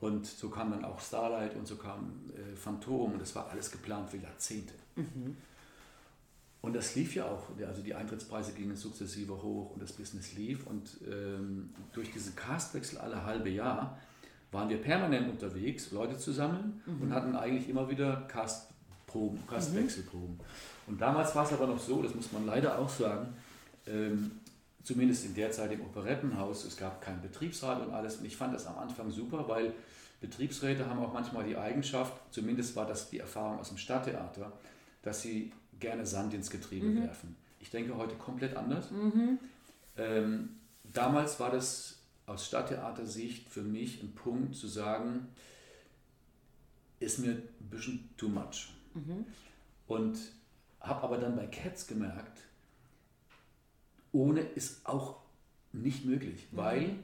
und so kam dann auch Starlight und so kam äh, Phantom. Und das war alles geplant für Jahrzehnte. Und das lief ja auch, also die Eintrittspreise gingen sukzessive hoch und das Business lief. Und ähm, durch diesen Castwechsel alle halbe Jahr waren wir permanent unterwegs, Leute zu sammeln und hatten eigentlich immer wieder Castproben, Castwechselproben. Und damals war es aber noch so, das muss man leider auch sagen, ähm, zumindest in der Zeit im Operettenhaus, es gab keinen Betriebsrat und alles. Und ich fand das am Anfang super, weil Betriebsräte haben auch manchmal die Eigenschaft, zumindest war das die Erfahrung aus dem Stadttheater, dass sie gerne Sand ins Getriebe werfen. Ich denke heute komplett anders. Ähm, damals war das aus Stadttheatersicht für mich ein Punkt zu sagen, ist mir ein bisschen too much. Und habe aber dann bei Cats gemerkt, ohne ist auch nicht möglich, weil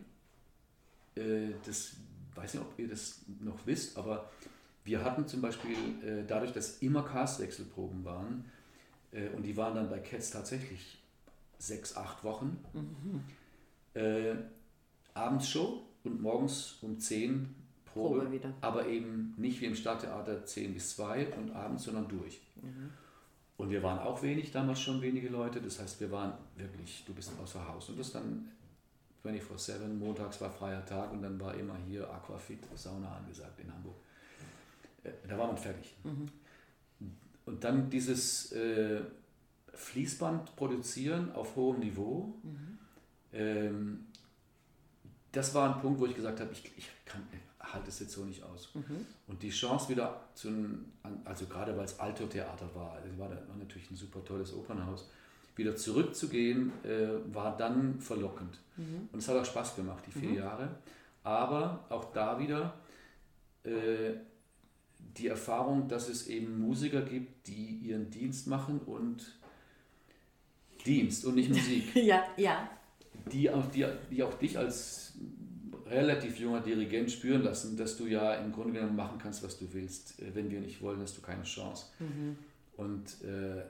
äh, das, weiß nicht, ob ihr das noch wisst, aber wir hatten zum Beispiel äh, dadurch, dass immer Castwechselproben waren äh, und die waren dann bei Cats tatsächlich sechs, acht Wochen, äh, abends Show und morgens um 10 Probe, Probe aber eben nicht wie im Stadttheater 10 bis 2 und abends, sondern durch. Und wir waren auch wenig, damals schon wenige Leute. Das heißt, wir waren wirklich, du bist außer Haus. Und das dann 24-7, montags war freier Tag und dann war immer hier Aquafit, Sauna angesagt in Hamburg. Äh, Da war man fertig. Und dann dieses äh, Fließband produzieren auf hohem Niveau, ähm, das war ein Punkt, wo ich gesagt habe, ich, ich kann, halte es jetzt so nicht aus. Und die Chance wieder zu, also gerade weil es Alto-Theater war, also war, natürlich ein super tolles Opernhaus, wieder zurückzugehen, äh, war dann verlockend. Und es hat auch Spaß gemacht, die vier Jahre. Aber auch da wieder äh, die Erfahrung, dass es eben Musiker gibt, die ihren Dienst machen und Dienst und nicht Musik [LAUGHS] Ja, ja. die auch, die, die auch dich als relativ junger Dirigent spüren lassen, dass du ja im Grunde genommen machen kannst, was du willst. Äh, Wenn wir nicht wollen, hast du keine Chance. Und äh,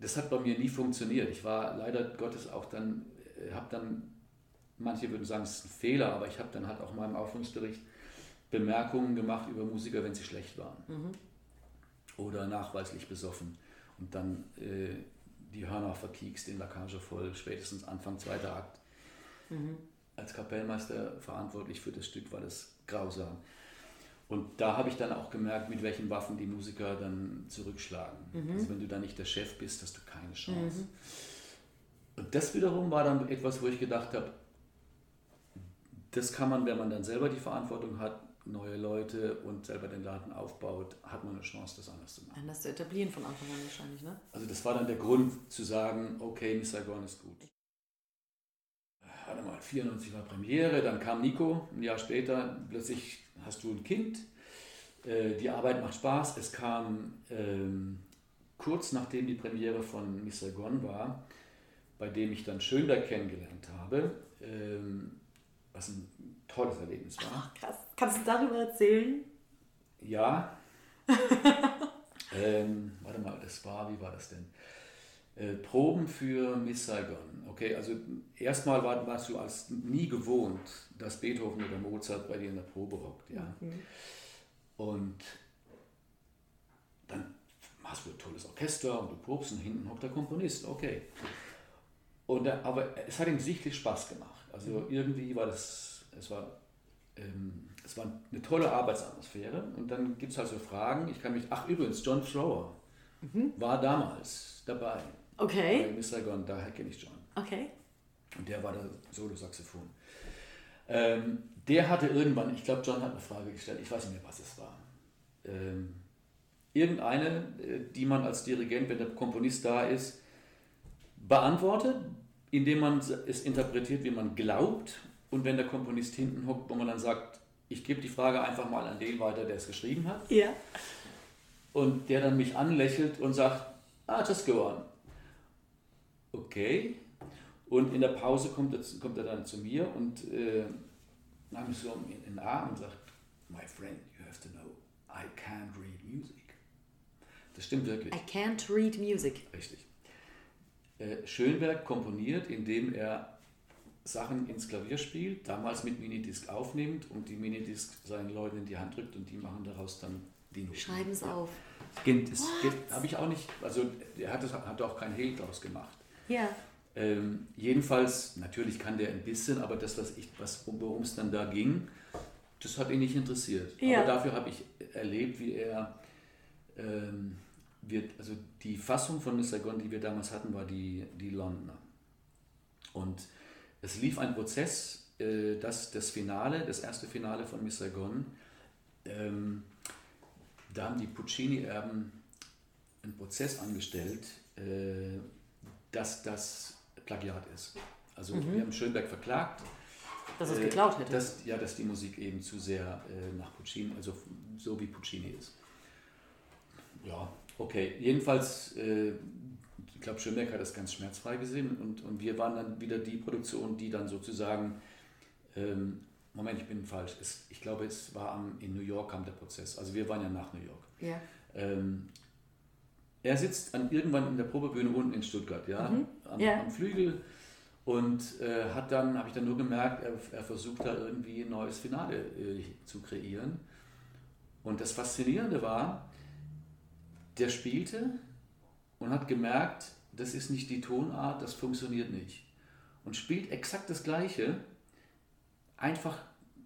das hat bei mir nie funktioniert. Ich war leider Gottes auch dann, äh, habe dann, manche würden sagen, es ist ein Fehler, aber ich habe dann halt auch in meinem Aufführungsbericht Bemerkungen gemacht über Musiker, wenn sie schlecht waren. Oder nachweislich besoffen. Und dann äh, die Hörner verkiekst, den Lackage voll, spätestens Anfang zweiter Akt. Als Kapellmeister verantwortlich für das Stück war das grausam. Und da habe ich dann auch gemerkt, mit welchen Waffen die Musiker dann zurückschlagen. Also wenn du da nicht der Chef bist, hast du keine Chance. Und das wiederum war dann etwas, wo ich gedacht habe, das kann man, wenn man dann selber die Verantwortung hat, neue Leute und selber den Laden aufbaut, hat man eine Chance, das anders zu machen. Anders zu etablieren von Anfang an wahrscheinlich, ne? Also das war dann der Grund zu sagen, okay, Miss Saigon ist gut. Warte mal, 94 war Premiere, dann kam Nico, ein Jahr später, plötzlich hast du ein Kind, äh, die Arbeit macht Spaß. Es kam ähm, kurz nachdem die Premiere von Miss Saigon war, bei dem ich dann Schönberg kennengelernt habe, ähm, was ein tolles Erlebnis war. Ach, krass. Kannst du darüber erzählen? Ja. [LAUGHS] ähm, warte mal, das war, wie war das denn? Äh, Proben für Miss Saigon. Okay, also erstmal war, warst du als nie gewohnt, dass Beethoven oder Mozart bei dir in der Probe hockt. Ja? Mhm. Und dann hast du ein tolles Orchester und du probst und hinten hockt der Komponist. Okay. Und, aber es hat ihm sichtlich Spaß gemacht. Also mhm. irgendwie war das, es war, ähm, es war eine tolle Arbeitsatmosphäre. Und dann gibt es halt so Fragen. Ich kann mich, ach übrigens, John Thrower mhm. war damals dabei. Okay. Bei Miss Saigon, daher kenne ich John. Okay. Und der war der Solo-Saxophon. Ähm, der hatte irgendwann, ich glaube, John hat eine Frage gestellt, ich weiß nicht mehr, was es war. Ähm, irgendeine, äh, die man als Dirigent, wenn der Komponist da ist, beantwortet, indem man es interpretiert, wie man glaubt. Und wenn der Komponist hinten hockt, wo man dann sagt, ich gebe die Frage einfach mal an den weiter, der es geschrieben hat. Ja. Und der dann mich anlächelt und sagt, ah, just go on. Okay. Und in der Pause kommt er, kommt er dann zu mir und äh, nahm mich so in den Arm und sagt, my friend, you have to know, I can't read music. Das stimmt wirklich. I can't read music. Richtig. Äh, Schönberg komponiert, indem er Sachen ins Klavier spielt, damals mit Minidisc aufnimmt und die Minidisc seinen Leuten in die Hand drückt und die machen daraus dann die Noten. Schreiben es auf. Das habe ich auch nicht, also er hat, das, hat auch kein Hehl draus gemacht. Ja. Ähm, jedenfalls, natürlich kann der ein bisschen, aber das, was ich, was, worum es dann da ging, das hat ihn nicht interessiert. Ja. Aber dafür habe ich erlebt, wie er ähm, wird, also die Fassung von Mr. Saigon, die wir damals hatten, war die, die Londoner. Und es lief ein Prozess, äh, dass das Finale, das erste Finale von Mr. Saigon, ähm, da haben die Puccini-Erben einen Prozess angestellt, äh, dass das Plagiat ist. Also mhm. wir haben Schönberg verklagt. Dass es äh, geklaut hätte. Dass, ja, dass die Musik eben zu sehr äh, nach Puccini, also so wie Puccini ist. Ja, okay. Jedenfalls, äh, ich glaube, Schönberg hat das ganz schmerzfrei gesehen und, und wir waren dann wieder die Produktion, die dann sozusagen, ähm, Moment, ich bin falsch, es, ich glaube, es war am, in New York kam der Prozess. Also wir waren ja nach New York. Ja. Ähm, er sitzt an, irgendwann in der Probebühne unten in Stuttgart, ja, mhm. am, ja. am, Flügel und äh, hat dann, habe ich dann nur gemerkt, er, er, versucht da irgendwie ein neues Finale äh, zu kreieren. Und das Faszinierende war, der spielte und hat gemerkt, das ist nicht die Tonart, das funktioniert nicht. Und spielt exakt das Gleiche, einfach,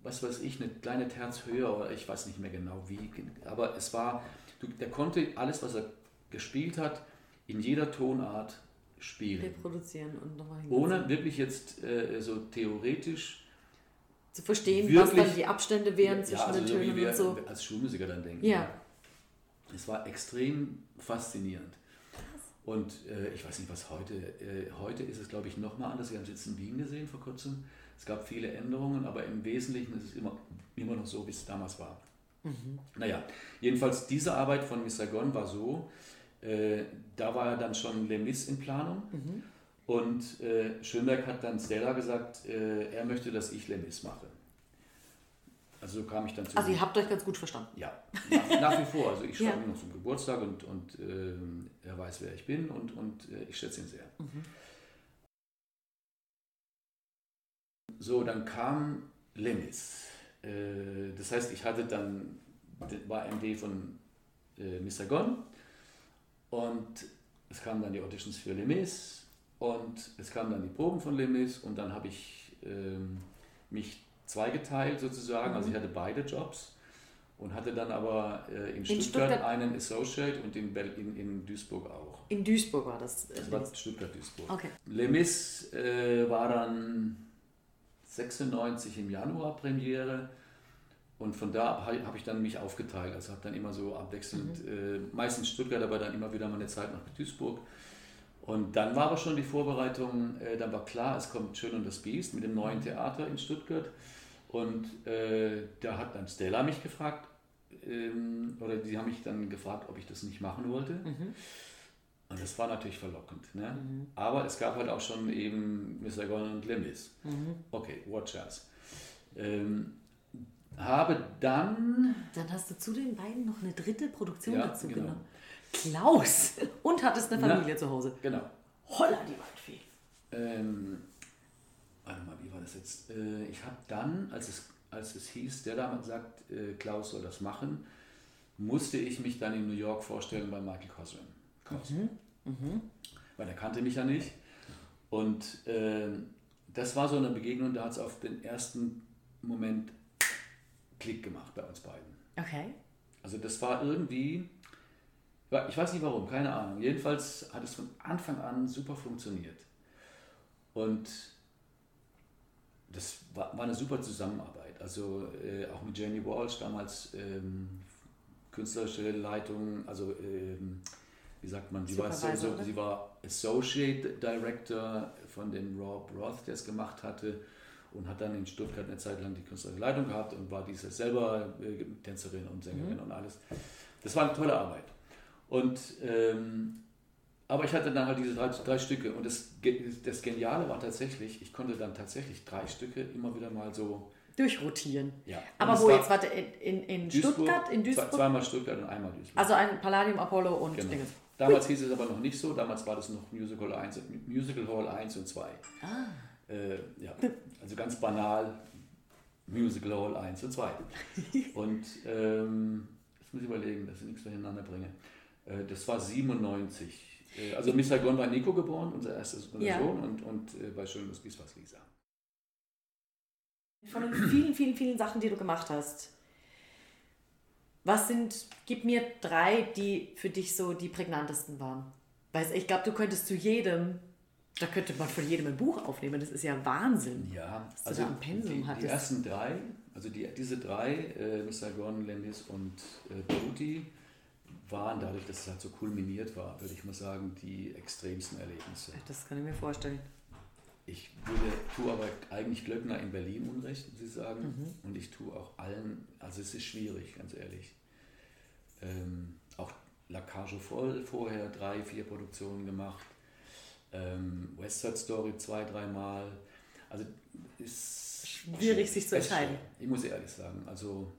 was weiß ich, eine kleine Terz höher oder ich weiß nicht mehr genau wie, aber es war, der konnte alles, was er gespielt hat, in jeder Tonart spielen. Reproduzieren und nochmal Ohne wirklich jetzt äh, so theoretisch zu verstehen, was dann die Abstände wären zwischen ja, also den Tönen so wie wir und so. als Schulmusiker dann denken. Ja. Es war extrem faszinierend. Und äh, ich weiß nicht, was heute, äh, heute ist es glaube ich nochmal anders. Wir haben es jetzt in Wien gesehen vor kurzem. Es gab viele Änderungen, aber im Wesentlichen ist es immer, immer noch so, wie es damals war. Mhm. Naja, jedenfalls diese Arbeit von Miss Saigon war so, äh, da war dann schon Lemis in Planung. Mhm. Und äh, Schönberg hat dann Stella gesagt, äh, er möchte, dass ich Lemis mache. Also so kam ich dann zu. Also ihr habt euch ganz gut verstanden. Ja, nach, nach wie vor. Also ich [LAUGHS] schreibe ja. noch zum Geburtstag und, und ähm, er weiß, wer ich bin und, und äh, ich schätze ihn sehr. Mhm. So, dann kam Lemis. Äh, das heißt, ich hatte dann, war MD von äh, Mr. Gon und es kamen dann die Auditions für Les und es kamen dann die Proben von Les und dann habe ich ähm, mich zweigeteilt sozusagen. Mhm. Also ich hatte beide Jobs und hatte dann aber äh, in, in Stuttgart, Stuttgart, einen Associate und in, in, in Duisburg auch. In Duisburg war das? Äh, das war Stuttgart-Duisburg. Okay. Les äh, war dann 96 im Januar Premiere. Und von da habe ich dann mich aufgeteilt. Also habe dann immer so abwechselnd, mhm. äh, meistens Stuttgart, aber dann immer wieder mal eine Zeit nach Duisburg. Und dann war aber schon die Vorbereitung, äh, dann war klar, es kommt Schön und das Biest mit dem neuen Theater in Stuttgart. Und äh, da hat dann Stella mich gefragt, ähm, oder die haben mich dann gefragt, ob ich das nicht machen wollte. Mhm. Und das war natürlich verlockend. Ne? Mhm. Aber es gab halt auch schon eben Mr. Gordon und Lemis. Mhm. Okay, what chance. Ähm, habe dann. Dann hast du zu den beiden noch eine dritte Produktion ja, dazu genau. genommen. Klaus! [LAUGHS] Und hattest eine Familie Na, zu Hause. Genau. Holla, die Waldfee. Ähm, warte mal, wie war das jetzt? Äh, ich habe dann, als es, als es hieß, der damals sagt, äh, Klaus soll das machen, musste ich mich dann in New York vorstellen bei Michael Cosrin. Mhm. Mhm. Weil er kannte mich ja nicht. Und äh, das war so eine Begegnung, da hat es auf den ersten Moment Klick gemacht bei uns beiden. Okay. Also das war irgendwie, ich weiß nicht warum, keine Ahnung. Jedenfalls hat es von Anfang an super funktioniert. Und das war, war eine super Zusammenarbeit. Also äh, auch mit Jenny Walsh, damals ähm, künstlerische Leitung, also ähm, wie sagt man, sie war, so, so, sie war Associate Director von dem Rob Roth, der es gemacht hatte und hat dann in Stuttgart eine Zeit lang die künstlerische Leitung gehabt und war diese selber äh, Tänzerin und Sängerin mhm. und alles. Das war eine tolle Arbeit. Und ähm, aber ich hatte dann halt diese drei, drei Stücke und das, das Geniale war tatsächlich, ich konnte dann tatsächlich drei Stücke immer wieder mal so durchrotieren. Ja. Aber wo jetzt, warte, in, in Duisburg, Stuttgart, in Duisburg? Zweimal Stuttgart und einmal Duisburg. Also ein Palladium, Apollo und genau. Dinges. Damals hieß es aber noch nicht so, damals war das noch Musical, 1, Musical Hall 1 und 2. Ah. Äh, ja, also ganz banal, Musical Hall 1 und 2. [LAUGHS] und ähm, jetzt muss ich überlegen, dass ich nichts durcheinander bringe. Äh, das war 97. Äh, also Mr. Gon war Nico geboren, unser erstes unser ja. Sohn, und, und äh, bei Schönes Bies war es Lisa. Von den vielen, vielen, vielen Sachen, die du gemacht hast, was sind, gib mir drei, die für dich so die prägnantesten waren. Weil ich glaube, du könntest zu jedem, da könnte man von jedem ein Buch aufnehmen. Das ist ja Wahnsinn. Ja, also da Pensum die, die ersten drei, also die, diese drei, äh, Mr. Gordon, Landis und äh, Beauty, waren dadurch, dass es halt so kulminiert war, würde ich mal sagen, die extremsten Erlebnisse. Das kann ich mir vorstellen. Ich würde, tue aber eigentlich Glöckner in Berlin Unrecht, muss ich sagen. Mhm. Und ich tue auch allen, also es ist schwierig, ganz ehrlich. Ähm, auch La Cage voll vorher drei, vier Produktionen gemacht. Ähm, West Side Story zwei, dreimal. Also ist schwierig, sich zu entscheiden. Ich muss ehrlich sagen. Also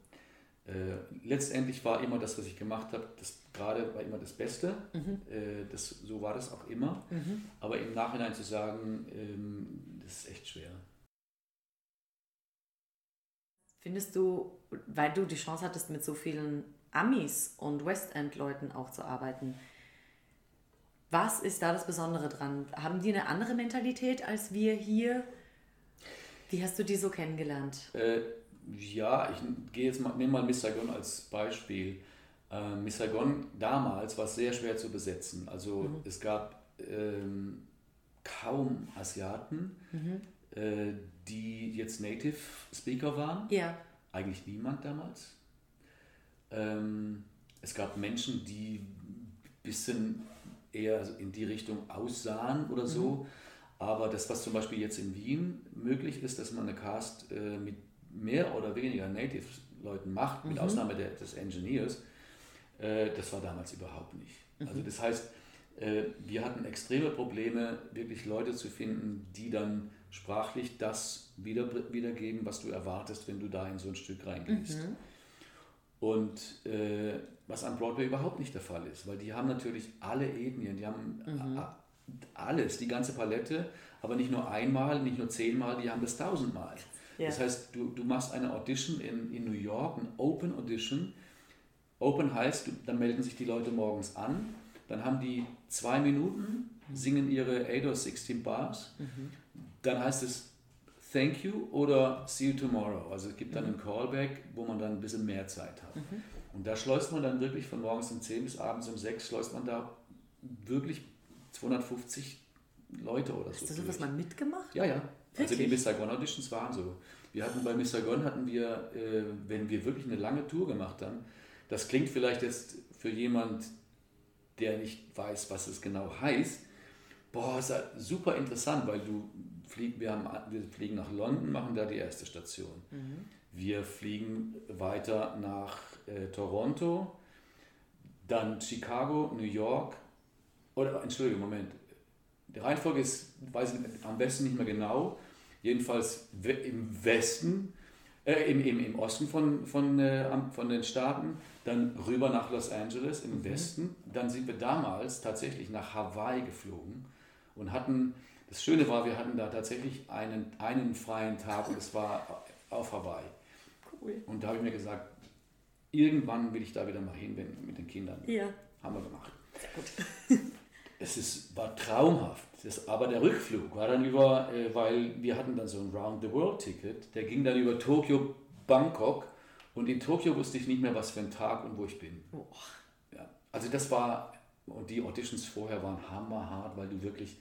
äh, letztendlich war immer das, was ich gemacht habe, das gerade war immer das Beste. Mhm. Äh, das, so war das auch immer. Mhm. Aber im Nachhinein zu sagen, ähm, das ist echt schwer. Findest du, weil du die Chance hattest, mit so vielen Amis und West End-Leuten auch zu arbeiten, was ist da das Besondere dran? Haben die eine andere Mentalität als wir hier? Wie hast du die so kennengelernt? Äh, ja, ich gehe jetzt mal, nehme mal Missagon als Beispiel. Äh, Missagon damals war sehr schwer zu besetzen. Also mhm. es gab ähm, kaum Asiaten, mhm. äh, die jetzt Native Speaker waren. Ja. Eigentlich niemand damals. Ähm, es gab Menschen, die ein bisschen eher in die Richtung aussahen oder so. Mhm. Aber das, was zum Beispiel jetzt in Wien möglich ist, dass man eine Cast äh, mit mehr oder weniger Native-Leuten macht, mit mhm. Ausnahme der, des Engineers, äh, das war damals überhaupt nicht. Mhm. Also das heißt, äh, wir hatten extreme Probleme, wirklich Leute zu finden, die dann sprachlich das wieder, wiedergeben, was du erwartest, wenn du da in so ein Stück reingehst. Mhm. Und äh, was an Broadway überhaupt nicht der Fall ist, weil die haben natürlich alle Ethnien, die haben mhm. alles, die ganze Palette, aber nicht nur einmal, nicht nur zehnmal, die haben das tausendmal. Ja. Das heißt, du, du machst eine Audition in, in New York, ein Open Audition. Open heißt, dann melden sich die Leute morgens an, dann haben die zwei Minuten, mhm. singen ihre 8 oder 16 Bars, mhm. dann heißt es Thank you oder See you tomorrow. Also es gibt dann mhm. einen Callback, wo man dann ein bisschen mehr Zeit hat. Mhm. Und da schleust man dann wirklich von morgens um 10 bis abends um 6, schleust man da wirklich 250 Leute oder so. Hast du sowas mal mitgemacht? Ja, ja. Also die Miss Saigon Auditions waren so. Wir hatten bei Miss Saigon hatten wir, äh, wenn wir wirklich eine lange Tour gemacht haben, das klingt vielleicht jetzt für jemand, der nicht weiß, was es genau heißt, boah, ist super interessant, weil du fliegen, wir, haben, wir fliegen nach London, machen da die erste Station. Mhm. Wir fliegen weiter nach äh, Toronto, dann Chicago, New York, oder Entschuldigung, Moment. Die Reihenfolge ist, weiß ich am besten nicht mehr genau, jedenfalls im Westen, äh, im, im, im Osten von, von, äh, von den Staaten, dann rüber nach Los Angeles im mhm. Westen. Dann sind wir damals tatsächlich nach Hawaii geflogen und hatten, das Schöne war, wir hatten da tatsächlich einen, einen freien Tag und es war auf Hawaii. Cool. Und da habe ich mir gesagt, irgendwann will ich da wieder mal hin mit den Kindern. Ja. Haben wir gemacht. Sehr gut. [LAUGHS] es ist, war traumhaft. Das, aber der Rückflug war dann über, äh, weil wir hatten dann so ein Round-the-World-Ticket, der ging dann über Tokio, Bangkok und in Tokio wusste ich nicht mehr, was für ein Tag und wo ich bin. Oh. Ja, also das war, und die Auditions vorher waren hammerhart, weil du wirklich,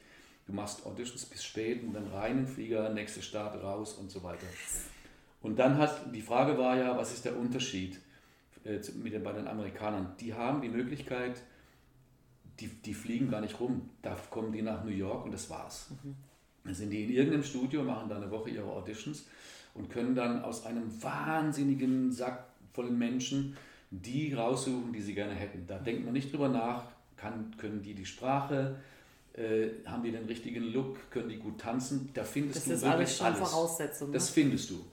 du machst Auditions bis spät und dann rein in Flieger, nächste Start raus und so weiter. Und dann hat, die Frage war ja, was ist der Unterschied äh, mit den, bei den Amerikanern? Die haben die Möglichkeit, die, die fliegen gar nicht rum. Da kommen die nach New York und das war's. Mhm. Dann sind die in irgendeinem Studio, machen da eine Woche ihre Auditions und können dann aus einem wahnsinnigen Sack vollen Menschen die raussuchen, die sie gerne hätten. Da denkt man nicht drüber nach, kann, können die die Sprache, äh, haben die den richtigen Look, können die gut tanzen. Da findest das du ist wirklich alles schon alles. Voraussetzung. Das ne? findest du.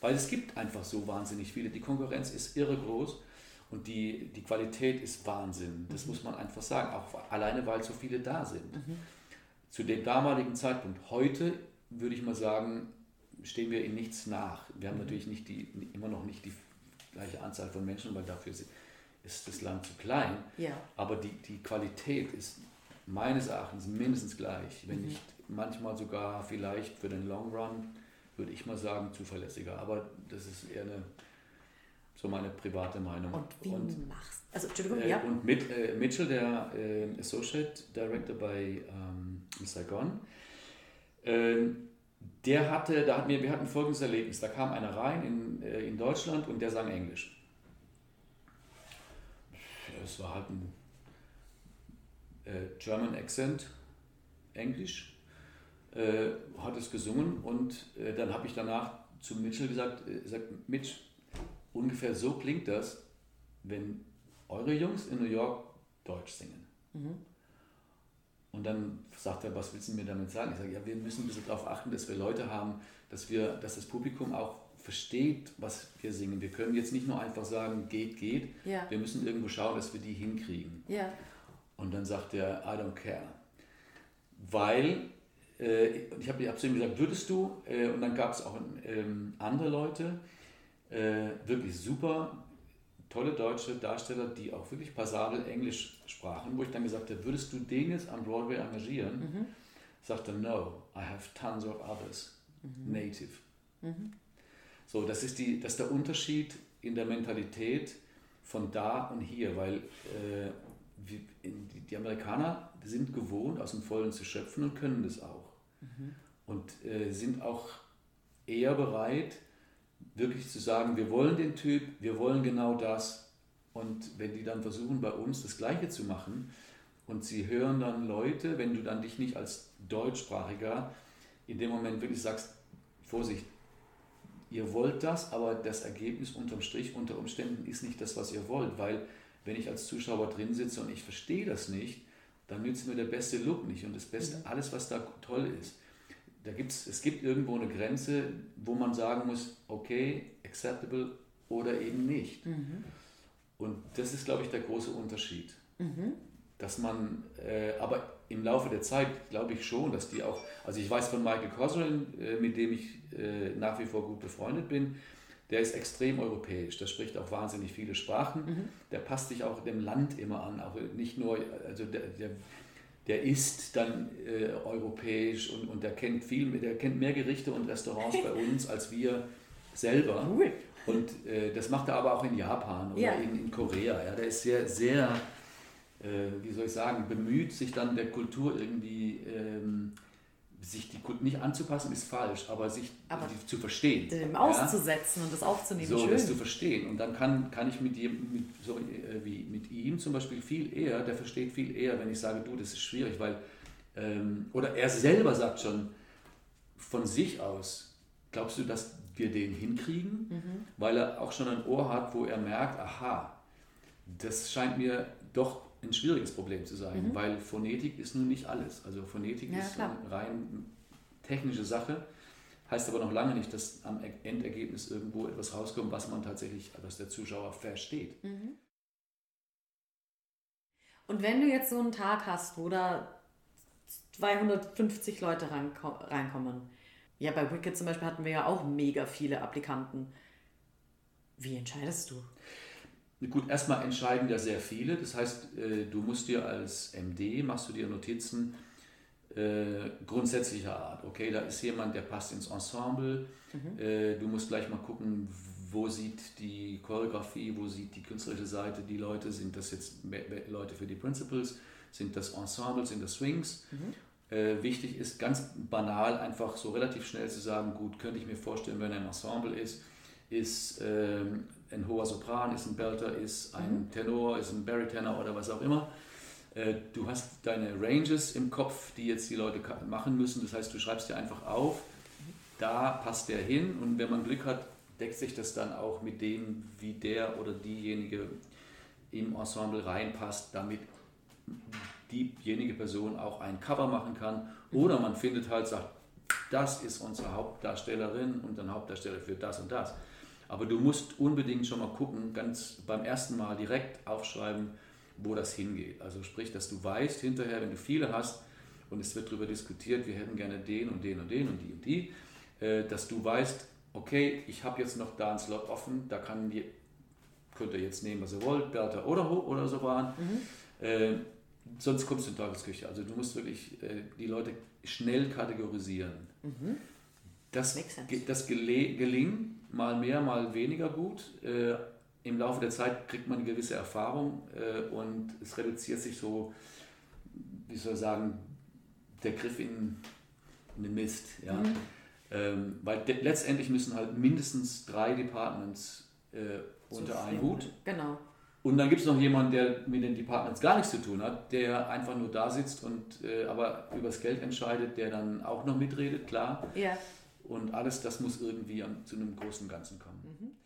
Weil es gibt einfach so wahnsinnig viele. Die Konkurrenz ist irre groß und die, die Qualität ist Wahnsinn. Das mhm. muss man einfach sagen, auch alleine weil so viele da sind. Mhm. Zu dem damaligen Zeitpunkt. Heute würde ich mal sagen, stehen wir in nichts nach. Wir haben mhm. natürlich nicht die, immer noch nicht die gleiche Anzahl von Menschen, weil dafür ist das Land zu klein. Ja. Aber die, die Qualität ist meines Erachtens mindestens gleich, wenn mhm. nicht manchmal sogar vielleicht für den Long Run, würde ich mal sagen, zuverlässiger. Aber das ist eher eine so meine private Meinung. Und wie und, machst Also, Entschuldigung, äh, ja. Und mit, äh, Mitchell, der äh, Associate Director bei ähm, Saigon, ähm, der hatte, da hatten wir, wir hatten folgendes Erlebnis. Da kam einer rein in, äh, in Deutschland und der sang Englisch. Es war halt ein äh, German Accent, Englisch, äh, hat es gesungen und dann habe ich danach zu Mitchell gesagt, gesagt Mitch, ungefähr so klingt das, wenn eure Jungs in New York Deutsch singen. Mhm. Und dann sagt er, was willst du mir damit sagen? Ich sage, ja, wir müssen ein bisschen darauf achten, dass wir Leute haben, dass, wir, dass das Publikum auch versteht, was wir singen. Wir können jetzt nicht nur einfach sagen, geht, geht. Ja. Wir müssen irgendwo schauen, dass wir die hinkriegen. Ja. Und dann sagt er, I don't care. Weil, äh, ich habe hab zu ihm gesagt, würdest du, äh, und dann gab es auch ähm, andere Leute, äh, wirklich super, tolle deutsche Darsteller, die auch wirklich passabel Englisch sprachen, wo ich dann gesagt habe, würdest du den jetzt am Broadway engagieren? Mhm. Sagte, no, I have tons of others, mhm. native. Mhm. So, das ist, die, das ist der Unterschied in der Mentalität von da und hier, weil äh, die, Amerikaner sind gewohnt, aus dem Vollen zu schöpfen und können das auch. Mhm. Und äh, sind auch eher bereit, wirklich zu sagen, wir wollen den Typ, wir wollen genau das. Und wenn die dann versuchen, bei uns das Gleiche zu machen, und sie hören dann Leute, wenn du dann dich nicht als Deutschsprachiger in dem Moment wirklich sagst, Vorsicht, ihr wollt das, aber das Ergebnis unterm Strich, unter Umständen ist nicht das, was ihr wollt, weil wenn ich als Zuschauer drin sitze und ich verstehe das nicht, dann nützt mir der beste Look nicht und das Beste, mhm. alles, was da toll ist da gibt's, es gibt irgendwo eine Grenze, wo man sagen muss, okay, acceptable oder eben nicht. Mhm. Und das ist, glaube ich, der große Unterschied. Mhm. Dass man, äh, aber im Laufe der Zeit glaube ich schon, dass die auch, also ich weiß von Michael Cosrin, äh, mit dem ich äh, nach wie vor gut befreundet bin, der ist extrem europäisch, der spricht auch wahnsinnig viele Sprachen, mhm. der passt sich auch dem Land immer an, auch nicht nur, also der, der der isst dann äh, europäisch und, und der kennt viel, der kennt mehr Gerichte und Restaurants bei [LAUGHS] uns als wir selber. Und äh, das macht er aber auch in Japan oder ja. in, in Korea. Ja. Der ist sehr, sehr, äh, wie soll ich sagen, bemüht, sich dann der Kultur irgendwie ähm, sich die nicht anzupassen ist falsch, aber sich Aber zu verstehen. Dem Ja? auszusetzen und das aufzunehmen. So, Schön. das zu verstehen. Und dann kann, kann ich mit, jedem, mit, so äh, wie mit ihm zum Beispiel viel eher, der versteht viel eher, wenn ich sage, du, das ist schwierig, weil, ähm, oder er selber sagt schon von sich aus, glaubst du, dass wir den hinkriegen? Mhm. Weil er auch schon ein Ohr hat, wo er merkt, aha, das scheint mir doch ein schwieriges Problem zu sein, weil Phonetik ist nun nicht alles. Also Phonetik Mhm. Ja, ist klar. eine rein technische Sache. Heißt aber noch lange nicht, dass am Endergebnis irgendwo etwas rauskommt, was man tatsächlich, was der Zuschauer versteht. Und wenn du jetzt so einen Tag hast, wo da 250 Leute reinko- reinkommen, ja, bei Wicked zum Beispiel hatten wir ja auch mega viele Applikanten. Wie entscheidest du? Gut, erstmal entscheiden ja sehr viele. Das heißt, äh, du musst dir als MD, machst du dir Notizen äh, grundsätzlicher Art. Okay, da ist jemand, der passt ins Ensemble. Äh, du musst gleich mal gucken, wo sieht die Choreografie, wo sieht die künstlerische Seite die Leute. Sind das jetzt Leute für die Principals? Sind das Ensembles? Sind das Swings? Äh, wichtig ist ganz banal einfach so relativ schnell zu sagen, gut, könnte ich mir vorstellen, wenn ein Ensemble ist, ist ähm, ein hoher Sopran, ist ein Belter, ist ein Tenor, ist ein Barytenor oder was auch immer. Äh, du hast deine Ranges im Kopf, die jetzt die Leute machen müssen. Das heißt, du schreibst dir einfach auf, da passt der hin und wenn man Glück hat, deckt sich das dann auch mit dem, wie der oder diejenige im Ensemble reinpasst, damit diejenige Person auch ein Cover machen kann. Oder man findet halt, sagt, das ist unsere Hauptdarstellerin und ein Hauptdarsteller für das und das. Aber du musst unbedingt schon mal gucken, ganz beim ersten Mal direkt aufschreiben, wo das hingeht. Also sprich, dass du weißt hinterher, wenn du viele hast und es wird darüber diskutiert, wir hätten gerne den und den und den und die und die, äh, dass du weißt, okay, ich habe jetzt noch da einen Slot offen, da kann die, könnt ihr jetzt nehmen, was ihr wollt, Bertha oder Ho oder Sopran. Äh, sonst kommst du in Teufelsküche. Also du musst wirklich äh, die Leute schnell kategorisieren. Das, ge- das gele- gelingt mal mehr, mal weniger gut. Äh, Im Laufe der Zeit kriegt man eine gewisse Erfahrung äh, und es reduziert sich so, wie soll ich sagen, der Griff in, in den Mist. Ja? Ähm, weil letztendlich müssen halt mindestens drei Departments äh, unter einen Hut. Genau. Und dann gibt es noch jemanden, der mit den Departments gar nichts zu tun hat, der einfach nur da sitzt und äh, aber übers Geld entscheidet, der dann auch noch mitredet, klar. Ja. Und alles das muss irgendwie zu einem großen Ganzen kommen.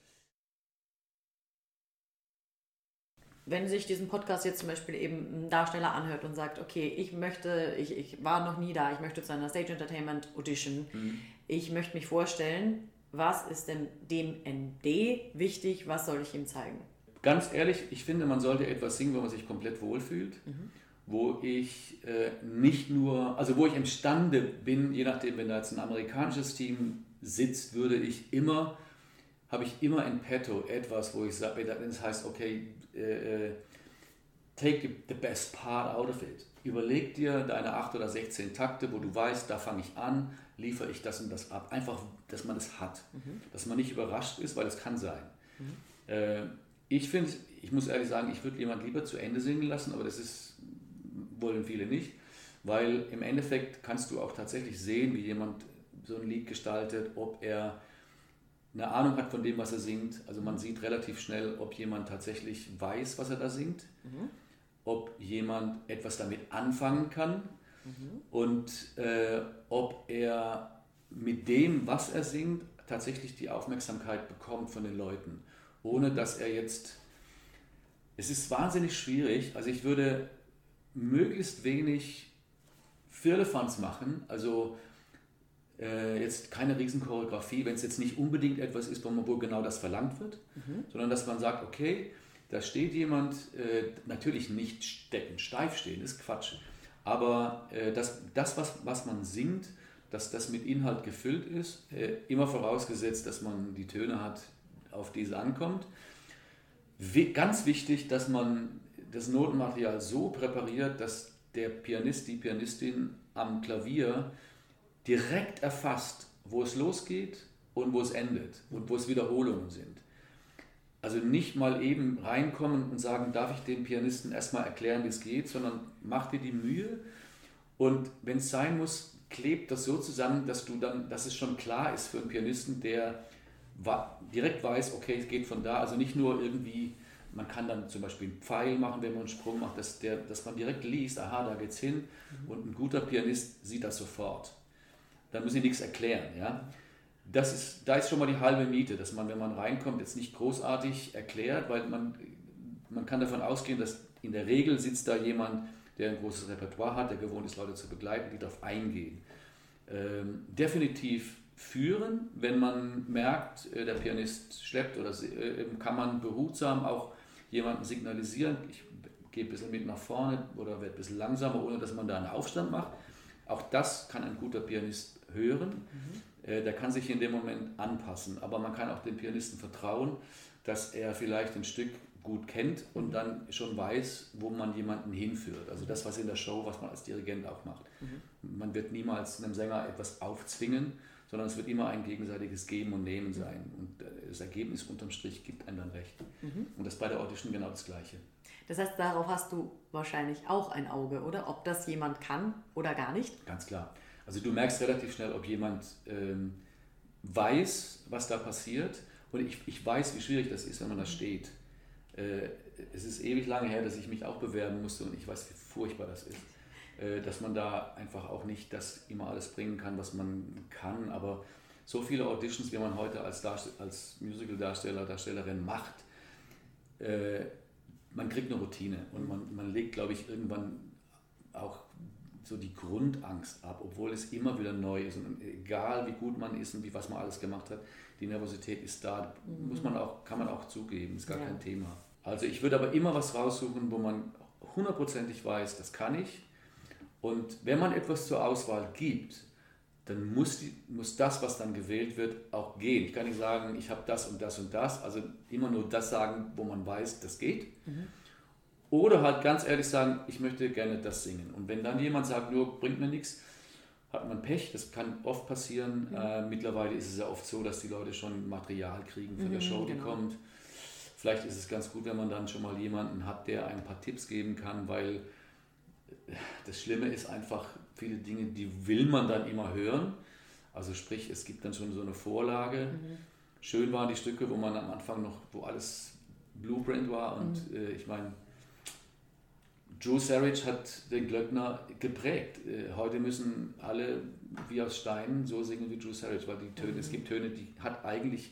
Wenn sich diesen Podcast jetzt zum Beispiel eben ein Darsteller anhört und sagt, okay, ich möchte, ich, ich war noch nie da, ich möchte zu einer Stage Entertainment Audition, ich möchte mich vorstellen, was ist denn dem ND wichtig, was soll ich ihm zeigen? Ganz ehrlich, ich finde, man sollte etwas singen, wo man sich komplett wohlfühlt, wo ich äh, nicht nur, also wo ich imstande bin, je nachdem, wenn da jetzt ein amerikanisches Team sitzt, würde ich immer, habe ich immer in petto etwas, wo ich sage, wenn es heißt, okay, äh, äh, take the best part out of it. Überleg dir deine 8 oder 16 Takte, wo du weißt, da fange ich an, liefere ich das und das ab. Einfach, dass man das hat. Dass man nicht überrascht ist, weil es kann sein. Äh, ich finde, ich muss ehrlich sagen, ich würde jemand lieber zu Ende singen lassen, aber das ist, wollen viele nicht, weil im Endeffekt kannst du auch tatsächlich sehen, wie jemand so ein Lied gestaltet, ob er eine Ahnung hat von dem, was er singt. Also man sieht relativ schnell, ob jemand tatsächlich weiß, was er da singt, ob jemand etwas damit anfangen kann und äh, ob er mit dem, was er singt, tatsächlich die Aufmerksamkeit bekommt von den Leuten, ohne dass er jetzt... Es ist wahnsinnig schwierig. Also ich würde möglichst wenig Firlefanz machen, also äh, jetzt keine Riesenchoreografie, wenn es jetzt nicht unbedingt etwas ist, wo genau das verlangt wird, sondern dass man sagt, okay, da steht jemand, äh, natürlich nicht stecken, steif stehen, ist Quatsch, aber äh, das, das was, was man singt, dass das mit Inhalt gefüllt ist, äh, immer vorausgesetzt, dass man die Töne hat, auf die es ankommt. Wi- Ganz wichtig, dass man das Notenmaterial so präpariert, dass der Pianist, die Pianistin am Klavier direkt erfasst, wo es losgeht und wo es endet und wo es Wiederholungen sind. Also nicht mal eben reinkommen und sagen, darf ich dem Pianisten erstmal erklären, wie es geht, sondern mach dir die Mühe und wenn es sein muss, klebt das so zusammen, dass du dann, dass es schon klar ist für einen Pianisten, der direkt weiß, okay, es geht von da, also nicht nur irgendwie, man kann dann zum Beispiel einen Pfeil machen, wenn man einen Sprung macht, dass, der, dass man direkt liest, aha, da geht's hin mhm. und ein guter Pianist sieht das sofort. Da müssen sie nichts erklären, ja. Das ist, da ist schon mal die halbe Miete, dass man, wenn man reinkommt, jetzt nicht großartig erklärt, weil man, man kann davon ausgehen, dass in der Regel sitzt da jemand, der ein großes Repertoire hat, der gewohnt ist, Leute zu begleiten, die darauf eingehen. Ähm, definitiv führen, wenn man merkt, äh, der Pianist schleppt oder äh, kann man behutsam auch jemanden signalisieren, ich gehe ein bisschen mit nach vorne oder werde ein bisschen langsamer, ohne dass man da einen Aufstand macht. Auch das kann ein guter Pianist hören. Mhm. Äh, der kann sich in dem Moment anpassen, aber man kann auch dem Pianisten vertrauen, dass er vielleicht ein Stück gut kennt und dann schon weiß, wo man jemanden hinführt. Also das, was in der Show, was man als Dirigent auch macht. Mhm. Man wird niemals einem Sänger etwas aufzwingen, sondern es wird immer ein gegenseitiges Geben und Nehmen sein. Und äh, das Ergebnis unterm Strich gibt einem dann recht. Mhm. Und das ist bei der Audition genau das Gleiche. Das heißt, darauf hast du wahrscheinlich auch ein Auge, oder? Ob das jemand kann oder gar nicht? Ganz klar. Also du merkst relativ schnell, ob jemand ähm, weiß, was da passiert. Und ich, ich weiß, wie schwierig das ist, wenn man da steht. Äh, es ist ewig lange her, dass ich mich auch bewerben musste und ich weiß, wie furchtbar das ist. Äh, dass man da einfach auch nicht das immer alles bringen kann, was man kann. Aber so viele Auditions, wie man heute als, als Musical-Darsteller, Darstellerin macht, äh, man kriegt eine Routine und man, man legt, glaube ich, irgendwann auch so die Grundangst ab, obwohl es immer wieder neu ist. Und egal wie gut man ist und wie was man alles gemacht hat, die Nervosität ist da, mhm. muss man auch, kann man auch zugeben, ist gar ja. kein Thema. Also ich würde aber immer was raussuchen, wo man hundertprozentig weiß, das kann ich. Und wenn man etwas zur Auswahl gibt, dann muss, die, muss das, was dann gewählt wird, auch gehen. Ich kann nicht sagen, ich habe das und das und das. Also immer nur das sagen, wo man weiß, das geht. Mhm. Oder halt ganz ehrlich sagen, ich möchte gerne das singen. Und wenn dann jemand sagt, nur bringt mir nichts, hat man Pech. Das kann oft passieren. Mhm. Äh, mittlerweile ist es ja oft so, dass die Leute schon Material kriegen von mhm, der Show, die genau. kommt. Vielleicht ist es ganz gut, wenn man dann schon mal jemanden hat, der ein paar Tipps geben kann, weil das Schlimme ist einfach, viele Dinge, die will man dann immer hören. Also sprich, es gibt dann schon so eine Vorlage. Mhm. Schön waren die Stücke, wo man am Anfang noch, wo alles Blueprint war. Und mhm. äh, ich meine, Drew Sarich hat den Glöckner geprägt. Äh, heute müssen alle wie aus Steinen so singen wie Drew Sarich, weil die Töne, mhm. es gibt Töne, die hat eigentlich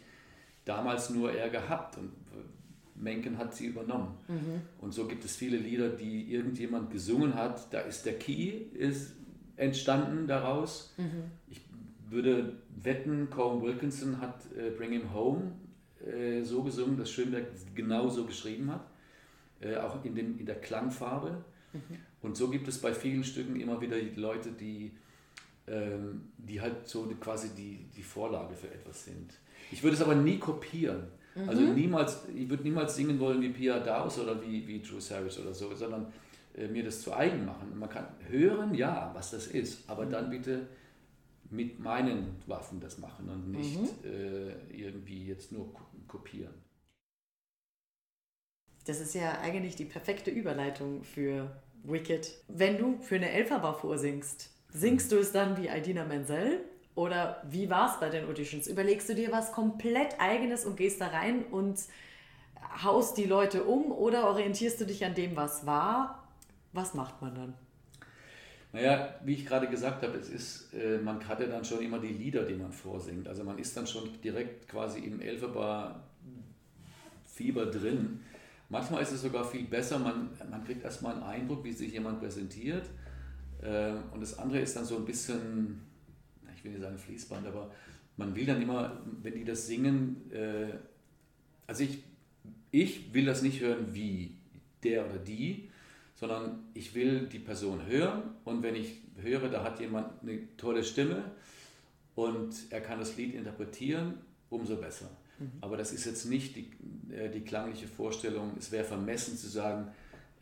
damals nur er gehabt. Und Menken hat sie übernommen. Mhm. Und so gibt es viele Lieder, die irgendjemand gesungen hat. Da ist der Key ist entstanden daraus. Mhm. Ich würde wetten, Colin Wilkinson hat äh, Bring Him Home äh, so gesungen, dass Schönberg genau so geschrieben hat, äh, auch in, dem, in der Klangfarbe. Mhm. Und so gibt es bei vielen Stücken immer wieder Leute, die, ähm, die halt so quasi die, die Vorlage für etwas sind. Ich würde es aber nie kopieren. Also mhm. Also niemals, ich würde niemals singen wollen wie Pia Daus oder wie, wie Drew Savage oder so, sondern äh, mir das zu eigen machen. Man kann hören, ja, was das ist, aber mhm. dann bitte mit meinen Waffen das machen und nicht mhm. äh, irgendwie jetzt nur kopieren. Das ist ja eigentlich die perfekte Überleitung für Wicked. Wenn du für eine Elphaba vorsingst, singst du es dann wie Idina Menzel oder wie war es bei den Auditions? Überlegst du dir was komplett eigenes und gehst da rein und haust die Leute um oder orientierst du dich an dem, was war? Was macht man dann? Naja, wie ich gerade gesagt habe, es ist, äh, man hat ja dann schon immer die Lieder, die man vorsingt. Also man ist dann schon direkt quasi im Elferbar-Fieber drin. Manchmal ist es sogar viel besser, man, man kriegt erstmal einen Eindruck, wie sich jemand präsentiert. Äh, und das andere ist dann so ein bisschen will nicht sagen Fließband, aber man will dann immer, wenn die das singen, äh, also ich, ich will das nicht hören wie der oder die, sondern ich will die Person hören und wenn ich höre, da hat jemand eine tolle Stimme und er kann das Lied interpretieren, umso besser. Mhm. Aber das ist jetzt nicht die, äh, die klangliche Vorstellung, es wäre vermessen zu sagen,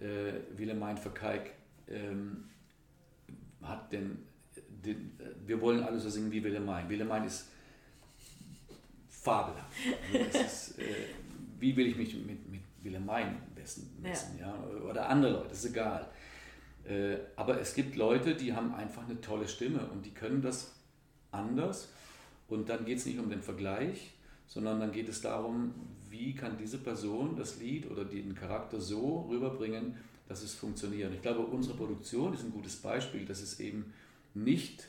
äh, Wilhelm Verkeik ähm, hat den den, wir wollen alle so singen wie Wilhelmine. Wilhelmine ist fabelhaft. Also ist, äh, wie will ich mich mit, mit Wilhelmine messen? Ja. ja. Oder andere Leute, ist egal. Äh, aber es gibt Leute, die haben einfach eine tolle Stimme und die können das anders. Und dann geht es nicht um den Vergleich, sondern dann geht es darum, wie kann diese Person das Lied oder den Charakter so rüberbringen, dass es funktioniert. Und ich glaube, unsere Produktion ist ein gutes Beispiel, dass es eben nicht,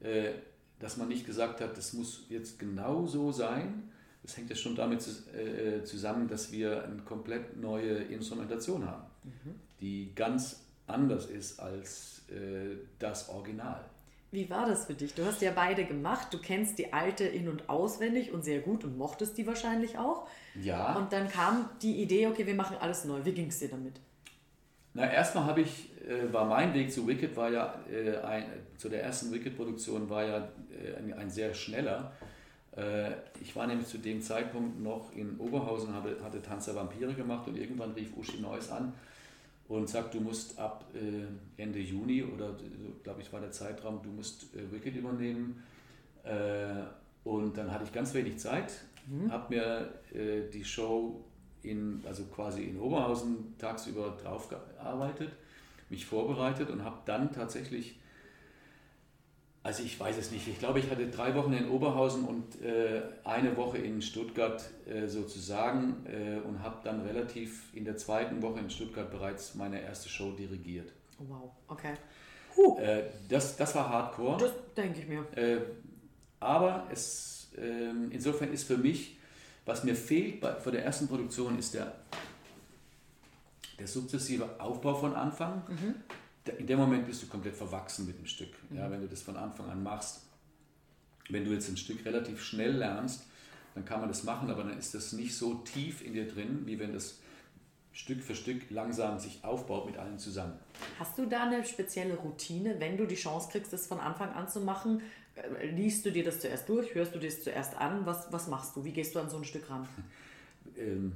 äh, dass man nicht gesagt hat, das muss jetzt genau so sein. Das hängt ja schon damit äh, zusammen, dass wir eine komplett neue Instrumentation haben, mhm. die ganz anders ist als äh, das Original. Wie war das für dich? Du hast ja beide gemacht. Du kennst die alte in- und auswendig und sehr gut und mochtest die wahrscheinlich auch. Ja. Und dann kam die Idee, okay, wir machen alles neu. Wie ging es dir damit? Na, erstmal habe ich, äh, war mein Weg zu Wicked, war ja, äh, ein, zu der ersten Wicked-Produktion war ja äh, ein, ein, sehr schneller. Äh, ich war nämlich zu dem Zeitpunkt noch in Oberhausen, habe, hatte Tanz der Vampire gemacht und irgendwann rief Uschi Neuss an und sagt, du musst ab äh, Ende Juni oder glaube ich war der Zeitraum, du musst äh, Wicked übernehmen. Und dann hatte ich ganz wenig Zeit, mhm. habe mir die Show in, also quasi in Oberhausen tagsüber drauf gearbeitet, mich vorbereitet und habe dann tatsächlich also ich weiß es nicht. Ich glaube, ich hatte drei Wochen in Oberhausen und äh, eine Woche in Stuttgart äh, sozusagen äh, und habe dann relativ in der zweiten Woche in Stuttgart bereits meine erste Show dirigiert. Oh, wow, okay. Huh. Äh, das, das war Hardcore. Das denke ich mir. Äh, aber es, ähm, insofern ist für mich, was mir fehlt bei, vor der ersten Produktion, ist der, der sukzessive Aufbau von Anfang. Mhm in dem Moment bist du komplett verwachsen mit dem Stück. Ja, mhm. wenn du das von Anfang an machst. Wenn du jetzt ein Stück relativ schnell lernst, dann kann man das machen, aber dann ist das nicht so tief in dir drin, wie wenn das Stück für Stück langsam sich aufbaut mit allen zusammen. Hast du da eine spezielle Routine, wenn du die Chance kriegst, das von Anfang an zu machen? Äh, liest du dir das zuerst durch? Hörst du dir das zuerst an? Was, was machst du? Wie gehst du an so ein Stück ran? [LAUGHS] ähm,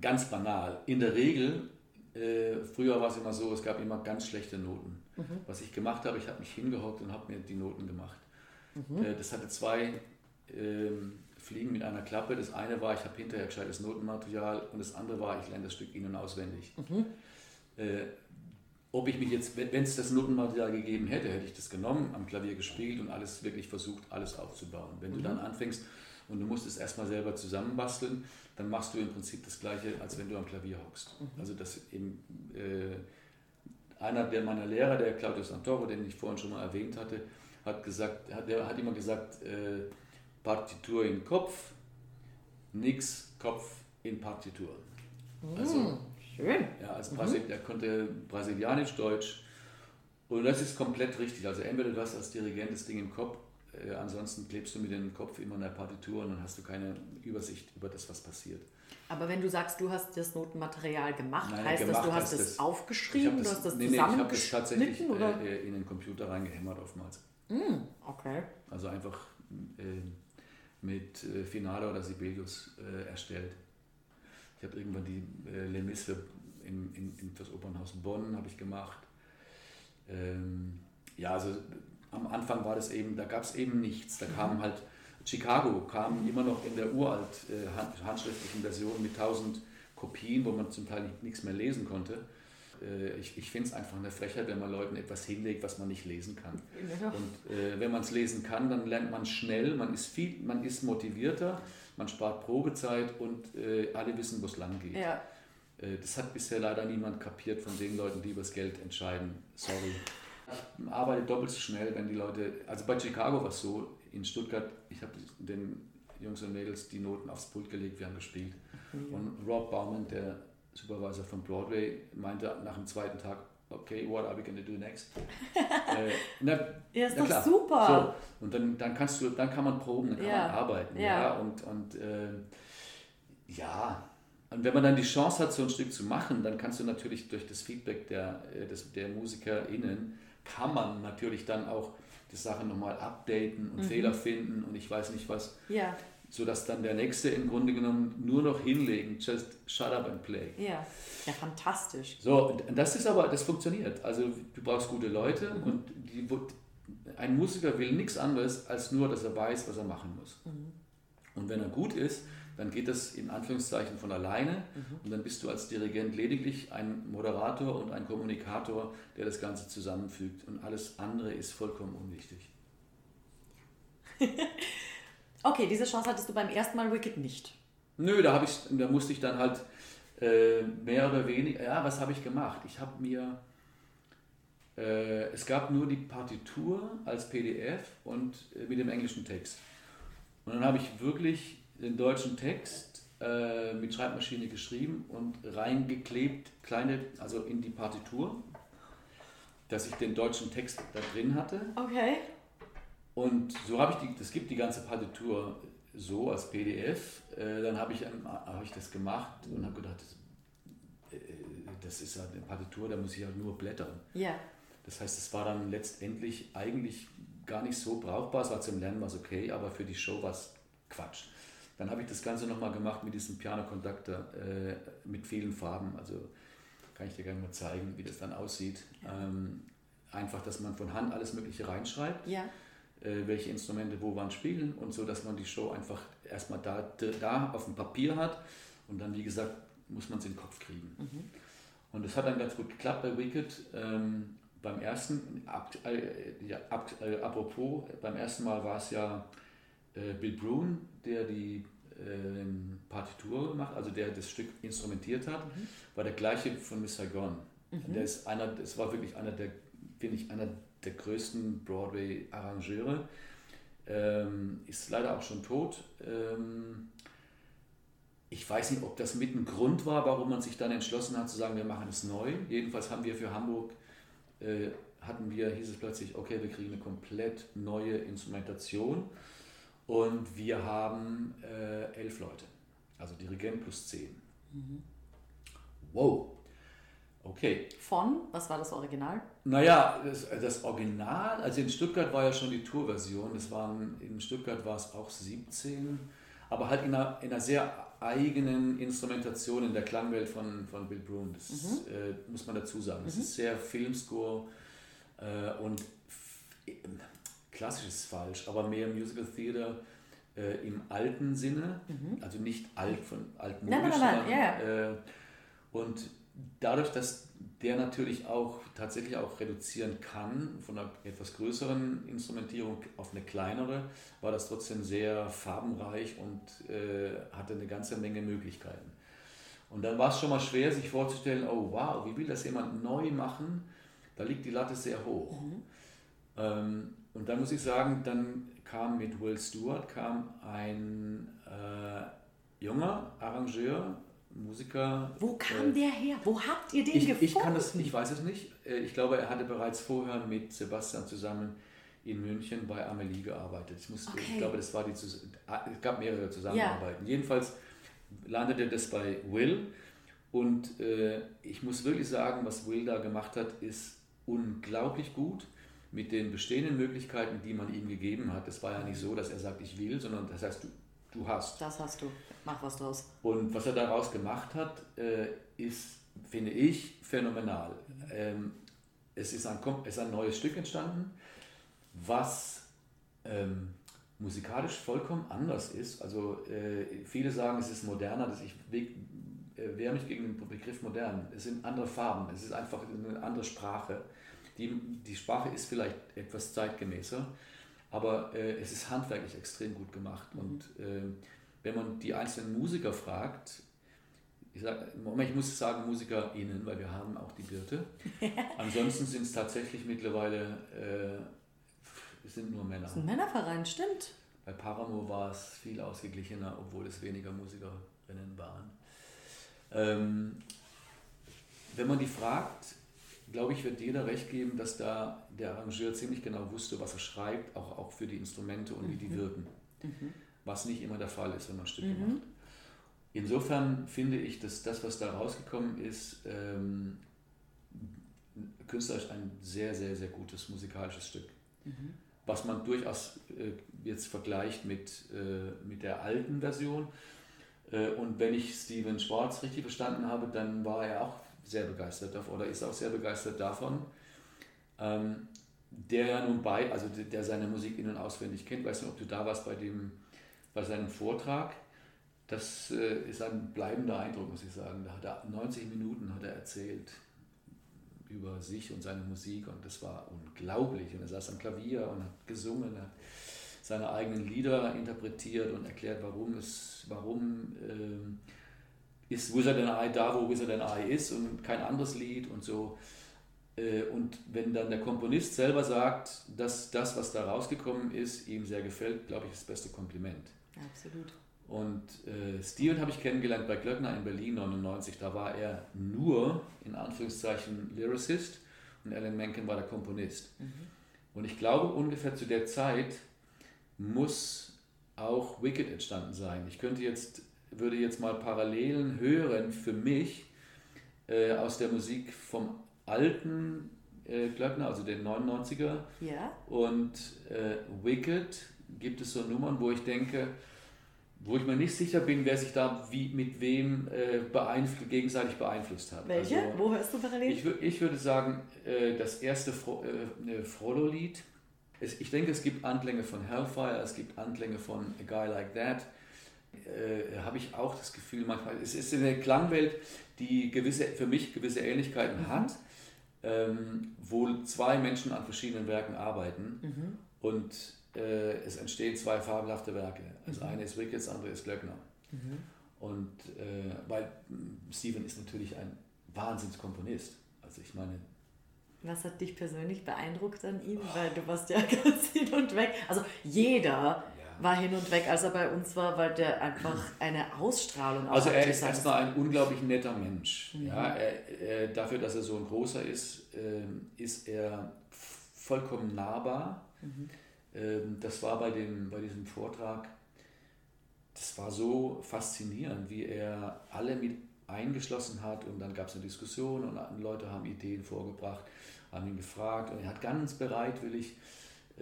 ganz banal. In der Regel äh, früher war es immer so, es gab immer ganz schlechte Noten. Mhm. Was ich gemacht habe, ich habe mich hingehockt und habe mir die Noten gemacht. Mhm. Äh, das hatte zwei äh, Fliegen mit einer Klappe. Das eine war, ich habe hinterher gescheites Notenmaterial und das andere war, ich lerne das Stück in- und auswendig. Mhm. Ob ich mich jetzt, wenn es das Notenmaterial gegeben hätte, hätte ich das genommen, am Klavier gespielt und alles wirklich versucht, alles aufzubauen. Wenn du mhm. dann anfängst und du musst es erstmal selber zusammenbasteln, dann machst du im Prinzip das Gleiche, als wenn du am Klavier hockst. Mhm. Also das eben, äh, einer der meiner Lehrer, der Claudio Santoro, den ich vorhin schon mal erwähnt hatte, hat gesagt, hat, der hat immer gesagt, äh, Partitur in Kopf, nix Kopf in Partitur. Mhm. Also, Schön. Ja, als Brasil mhm. er konnte Brasilianisch, Deutsch. Und das ist komplett richtig. Also entweder du hast als Dirigent das Ding im Kopf äh, ansonsten klebst du mit dem Kopf immer in der Partitur und dann hast du keine Übersicht über das, was passiert. Aber wenn du sagst, du hast das Notenmaterial gemacht, Nein, heißt gemacht das, du hast es aufgeschrieben, das, du hast das nee, nee, ich habe das tatsächlich oder? Äh, in den Computer reingehämmert oftmals. Mm, okay. Also einfach äh, mit äh, Finale oder Sibelius äh, erstellt. Habe irgendwann die äh, Les Mis für, in, in, in das Opernhaus Bonn habe ich gemacht. Ähm, ja, also am Anfang war das eben, da gab es eben nichts. Da kam halt, Chicago kam immer noch in der uralt äh, handschriftlichen Version mit tausend Kopien, wo man zum Teil nichts mehr lesen konnte. Äh, ich ich finde es einfach eine Frechheit, wenn man Leuten etwas hinlegt, was man nicht lesen kann. Und äh, wenn man es lesen kann, dann lernt man schnell, man ist, viel, man ist motivierter, man spart Probezeit und äh, alle wissen, wo es lang geht. Ja. Äh, das hat bisher leider niemand kapiert von den Leuten, die über das Geld entscheiden. Sorry. Ich arbeite doppelt so schnell, wenn die Leute, also bei Chicago war es so, in Stuttgart, ich habe den Jungs und Mädels die Noten aufs Pult gelegt, wir haben gespielt. Mhm. Und Rob Baumann, der Supervisor von Broadway, meinte nach dem zweiten Tag, okay, what are we going to do next? [LAUGHS] äh, na, ja, ist doch klar. super. So, und dann, dann kannst du, dann kann man proben, dann kann ja. man arbeiten. Ja. ja. Und, und äh, ja, und wenn man dann die Chance hat, so ein Stück zu machen, dann kannst du natürlich durch das Feedback der, äh, des, der MusikerInnen kann man natürlich dann auch die Sache nochmal updaten und mhm. Fehler finden und ich weiß nicht was. Ja. Sodass dann der Nächste im Grunde genommen nur noch hinlegen, just shut up and play. Ja, ja fantastisch. So, und das ist aber, das funktioniert. Also du brauchst gute Leute mhm. und die, ein Musiker will nichts anderes, als nur, dass er weiß, was er machen muss. Mhm. Und wenn er gut ist, dann geht das in Anführungszeichen von alleine mhm. und dann bist du als Dirigent lediglich ein Moderator und ein Kommunikator, der das Ganze zusammenfügt und alles andere ist vollkommen unwichtig. [LAUGHS] okay, diese Chance hattest du beim ersten Mal Wicked nicht. Nö, da, ich, da musste ich dann halt äh, mehr oder weniger, ja, was habe ich gemacht? Ich habe mir, äh, es gab nur die Partitur als PDF und äh, mit dem englischen Text. Und dann habe ich wirklich den deutschen Text äh, mit Schreibmaschine geschrieben und reingeklebt, kleine, also in die Partitur, dass ich den deutschen Text da drin hatte. Okay. Und so habe ich die, das gibt die ganze Partitur so als PDF. Äh, dann habe ich, hab ich das gemacht und habe gedacht, das, äh, das ist halt eine Partitur, da muss ich halt nur blättern. Ja. Das heißt, es war dann letztendlich eigentlich gar nicht so brauchbar. Es war zum Lernen was okay, aber für die Show war es Quatsch. Dann habe ich das Ganze nochmal gemacht mit diesem Piano-Conductor äh, mit vielen Farben. Also kann ich dir gerne mal zeigen, wie das dann aussieht. Ja. Ähm, einfach, dass man von Hand alles Mögliche reinschreibt. Ja welche Instrumente wo wann spielen und so, dass man die Show einfach erstmal da, da auf dem Papier hat und dann, wie gesagt, muss man es in den Kopf kriegen. Mhm. Und es hat dann ganz gut geklappt bei Wicked. Ähm, beim ersten, ab, äh, ja, ab, äh, apropos, beim ersten Mal war es ja äh, Bill Brune, der die ähm, Partitur gemacht, also der das Stück instrumentiert hat, mhm. war der gleiche von Miss Saigon. Mhm. Der ist einer, es war wirklich einer der, finde ich, einer der größten Broadway-Arrangeure. Ähm, ist leider auch schon tot. Ähm, ich weiß nicht, ob das mit ein Grund war, warum man sich dann entschlossen hat zu sagen, wir machen es neu. Jedenfalls haben wir für Hamburg, äh, hatten wir, hieß es plötzlich, okay, wir kriegen eine komplett neue Instrumentation und wir haben äh, elf Leute, also Dirigent plus zehn. Mhm. Wow, Okay. Von, was war das Original? Naja, das, das Original, also in Stuttgart war ja schon die Tourversion, das waren, in Stuttgart war es auch 17, aber halt in einer, in einer sehr eigenen Instrumentation in der Klangwelt von, von Bill Brune, das mhm. äh, muss man dazu sagen. Das mhm. ist sehr Filmscore äh, und klassisch ist falsch, aber mehr Musical Theater äh, im alten Sinne, mhm. also nicht alt von alten nein, nein, nein, nein, ja. Äh, und dadurch, dass der natürlich auch tatsächlich auch reduzieren kann von einer etwas größeren Instrumentierung auf eine kleinere, war das trotzdem sehr farbenreich und äh, hatte eine ganze Menge Möglichkeiten. Und dann war es schon mal schwer, sich vorzustellen, oh wow, wie will das jemand neu machen? Da liegt die Latte sehr hoch. Mhm. Ähm, und dann muss ich sagen, dann kam mit Will Stewart kam ein äh, junger Arrangeur, Musiker. Wo kam äh, der her? Wo habt ihr den ich, gefunden? Ich kann das, ich weiß es nicht. Äh, ich glaube, er hatte bereits vorher mit Sebastian zusammen in München bei Amelie gearbeitet. Ich, muss, okay. ich glaube, das war die, es gab mehrere Zusammenarbeiten. Ja. Jedenfalls landete das bei Will und äh, ich muss wirklich sagen, was Will da gemacht hat, ist unglaublich gut mit den bestehenden Möglichkeiten, die man ihm gegeben hat. Es war ja nicht so, dass er sagt, ich will, sondern das heißt, du, du hast. Das hast du. Mach was draus. Und was er daraus gemacht hat, äh, ist, finde ich, phänomenal. Ähm, es, ist ein, es ist ein neues Stück entstanden, was ähm, musikalisch vollkommen anders ist. Also äh, viele sagen, es ist moderner, dass ich äh, wehre mich gegen den Begriff modern. Es sind andere Farben, es ist einfach eine andere Sprache. Die, die Sprache ist vielleicht etwas zeitgemäßer, aber äh, es ist handwerklich extrem gut gemacht. Mhm. Und äh, wenn man die einzelnen Musiker fragt, ich, sag, ich muss sagen MusikerInnen, weil wir haben auch die Birte. [LAUGHS] Ansonsten sind es tatsächlich mittlerweile äh, sind nur Männer. Das ist ein Männerverein, stimmt. Bei Paramore war es viel ausgeglichener, obwohl es weniger Musikerinnen waren. Ähm, wenn man die fragt, glaube ich, wird jeder recht geben, dass da der Arrangeur ziemlich genau wusste, was er schreibt, auch, auch für die Instrumente und mhm. wie die mhm. wirken. Mhm was nicht immer der Fall ist, wenn man Stücke mhm. macht. Insofern finde ich, dass das, was da rausgekommen ist, ähm, künstlerisch ein sehr, sehr, sehr gutes musikalisches Stück. Mhm. Was man durchaus äh, jetzt vergleicht mit, äh, mit der alten Version. Äh, und wenn ich Steven Schwartz richtig verstanden habe, dann war er auch sehr begeistert davon oder ist auch sehr begeistert davon. Ähm, der ja nun bei, also der seine Musik in- und auswendig kennt, weiß nicht, ob du da warst bei dem bei seinem Vortrag. das äh, ist ein bleibender Eindruck, muss ich sagen. Da hat er 90 Minuten hat er erzählt über sich und seine Musik und das war unglaublich. Und er saß am Klavier und hat gesungen, hat seine eigenen Lieder interpretiert und erklärt, warum es, warum äh, ist Wizard and I da, wo Wizard and I ist und kein anderes Lied und so. Äh, und wenn dann der Komponist selber sagt, dass das, was da rausgekommen ist, ihm sehr gefällt, glaube ich, ist das beste Kompliment. Absolut. Und äh, Steven habe ich kennengelernt bei Glöckner in Berlin 99. Da war er nur, in Anführungszeichen, Lyricist und Alan Menken war der Komponist. Mhm. Und ich glaube, ungefähr zu der Zeit muss auch Wicked entstanden sein. Ich könnte jetzt, würde jetzt mal Parallelen hören für mich äh, aus der Musik vom alten äh, Glöckner, also den 99er. Ja. Und äh, Wicked gibt es so Nummern, wo ich denke, wo ich mir nicht sicher bin, wer sich da wie, mit wem äh, beeinflusst, gegenseitig beeinflusst hat. Welche? Also, Wo hörst du parallel? Ich, ich würde sagen, äh, das erste Fro äh, Frollo-Lied. Ich denke, es gibt Anklänge von Hellfire, es gibt Anklänge von A Guy Like That. Äh, Habe ich auch das Gefühl, manchmal, es ist eine Klangwelt, die gewisse, für mich gewisse Ähnlichkeiten mhm. hat, ähm, wo zwei Menschen an verschiedenen Werken arbeiten. Mhm. Und äh, es entstehen zwei fabelhafte Werke. Das mhm. eine ist Wicked, das andere ist Glöckner. Mhm. Und äh, weil Steven ist natürlich ein Wahnsinnskomponist. Also ich meine. Was hat dich persönlich beeindruckt an ihm? Oh. Weil du warst ja [LAUGHS] ganz hin und weg. Also jeder. War hin und weg, als er bei uns war, weil der einfach eine Ausstrahlung Also er ist erstmal ein unglaublich netter Mensch. Mhm. Ja, er, er, dafür, dass er so ein großer ist, äh, ist er vollkommen nahbar. Mhm ähm, das war bei, dem, bei diesem Vortrag, das war so faszinierend, wie er alle mit eingeschlossen hat und dann gab es eine Diskussion und Leute haben Ideen vorgebracht, haben ihn gefragt und er hat ganz bereitwillig äh,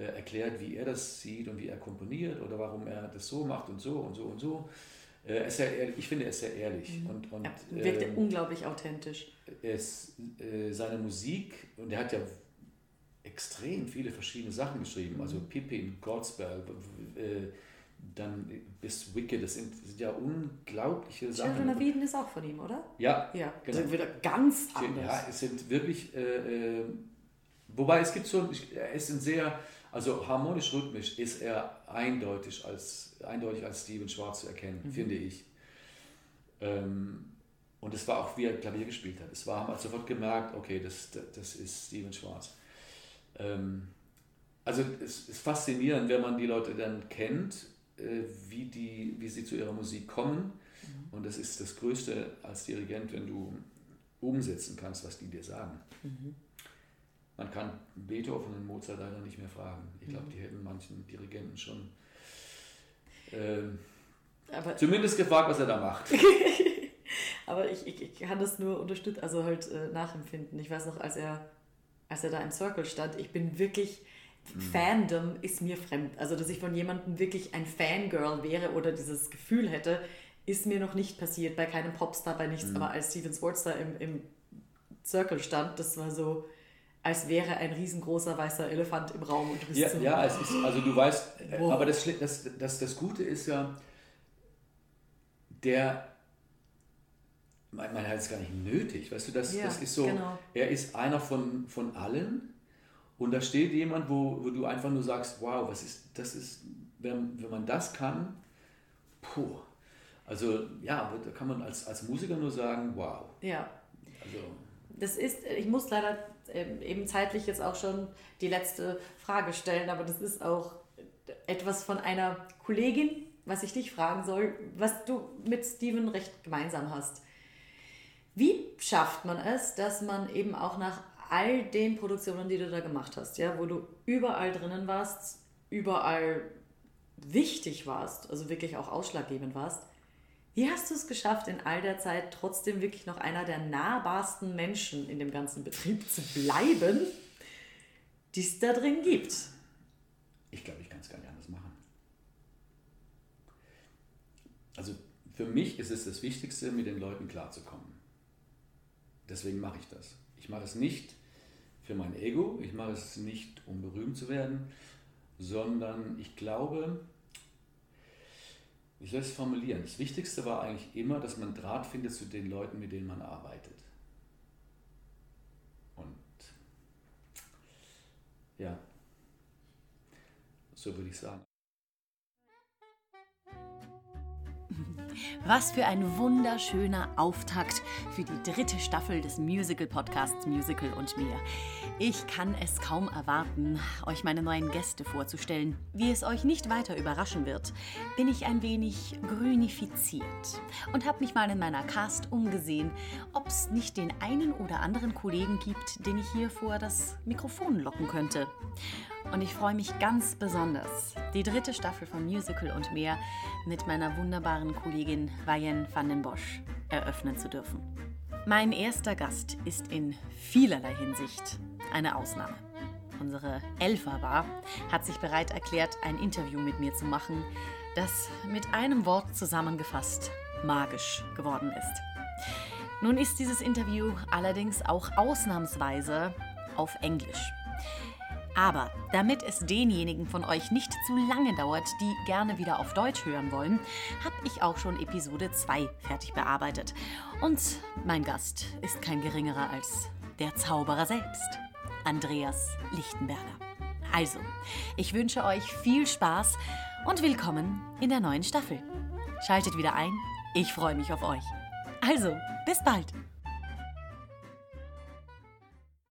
erklärt, wie er das sieht und wie er komponiert oder warum er das so macht und so und so und so. Äh, ehrlich, ich finde, er ist sehr ehrlich. Mhm. Und, und, er wirkt ähm, unglaublich authentisch. Es, äh, seine Musik, und er hat ja extrem viele verschiedene Sachen geschrieben. Also mhm. Pippin, Godspell, äh, dann bis Wicked, das sind, sind ja unglaubliche Sachen. Children of Eden ist auch von ihm, oder? Ja. Ja, genau. sind wieder ganz anders. Ja, es sind wirklich, äh, äh, wobei es gibt so, es sind sehr, also harmonisch-rhythmisch ist er eindeutig als, eindeutig als Steven Schwarz zu erkennen, mhm. finde ich. Ähm, und es war auch, wie er Klavier gespielt hat. Es war, man hat sofort gemerkt, okay, das, das ist Steven Schwarz. Ähm, also es ist faszinierend, wenn man die Leute dann kennt, äh, wie, die, wie sie zu ihrer Musik kommen. Mhm. Und das ist das Größte als Dirigent, wenn du umsetzen kannst, was die dir sagen. Mhm. Man kann Beethoven und Mozart leider nicht mehr fragen. Ich glaube, mhm. die hätten manchen Dirigenten schon äh, zumindest gefragt, was er da macht. [LAUGHS] Aber ich, ich, ich, kann das nur unterstützen, also halt äh, nachempfinden. Ich weiß noch, als er als er da im Circle stand, ich bin wirklich, mhm. Fandom ist mir fremd. Also, dass ich von jemandem wirklich ein Fangirl wäre oder dieses Gefühl hätte, ist mir noch nicht passiert. Bei keinem Popstar, bei nichts. Mhm. Aber als Steven Sports da im, im Circle stand, das war so, als wäre ein riesengroßer weißer Elefant im Raum. Und du bist ja, so, ja es ist, also du weißt, wow. aber das, das, das, das Gute ist ja, der man, man hat es gar nicht nötig. Weißt du, das, ja, das ist so, genau. er ist einer von, von allen und da steht jemand, wo, wo du einfach nur sagst, wow, was ist, das ist, wenn, wenn man das kann, puh. Also ja, da kann man als, als Musiker nur sagen, wow. Ja. Also, das ist, ich muss leider eben zeitlich jetzt auch schon die letzte Frage stellen, aber das ist auch etwas von einer Kollegin, was ich dich fragen soll, was du mit Steven recht gemeinsam hast. Wie schafft man es, dass man eben auch nach all den Produktionen, die du da gemacht hast, ja, wo du überall drinnen warst, überall wichtig warst, also wirklich auch ausschlaggebend warst, wie hast du es geschafft, in all der Zeit trotzdem wirklich noch einer der nahbarsten Menschen in dem ganzen Betrieb zu bleiben, die es da drin gibt? Ich glaube, ich kann es gar nicht anders machen. Also für mich ist es das Wichtigste, mit den Leuten klarzukommen. Deswegen mache ich das. Ich mache es nicht für mein Ego, ich mache es nicht, um berühmt zu werden, sondern ich glaube, ich soll es formulieren. Das Wichtigste war eigentlich immer, dass man Draht findet zu den Leuten, mit denen man arbeitet. Und ja, so würde ich sagen. Was für ein wunderschöner Auftakt für die dritte Staffel des Musical-Podcasts Musical und mir. Ich kann es kaum erwarten, euch meine neuen Gäste vorzustellen. Wie es euch nicht weiter überraschen wird, bin ich ein wenig grünifiziert und habe mich mal in meiner Cast umgesehen, ob es nicht den einen oder anderen Kollegen gibt, den ich hier vor das Mikrofon locken könnte. Und ich freue mich ganz besonders, die dritte Staffel von Musical und mehr mit meiner wunderbaren Kollegin Vayen van den Bosch eröffnen zu dürfen. Mein erster Gast ist in vielerlei Hinsicht eine Ausnahme. Unsere Elfa-Bar hat sich bereit erklärt, ein Interview mit mir zu machen, das mit einem Wort zusammengefasst magisch geworden ist. Nun ist dieses Interview allerdings auch ausnahmsweise auf Englisch. Aber damit es denjenigen von euch nicht zu lange dauert, die gerne wieder auf Deutsch hören wollen, habe ich auch schon Episode 2 fertig bearbeitet. Und mein Gast ist kein geringerer als der Zauberer selbst, Andreas Lichtenberger. Also, ich wünsche euch viel Spaß und willkommen in der neuen Staffel. Schaltet wieder ein, ich freue mich auf euch. Also, bis bald!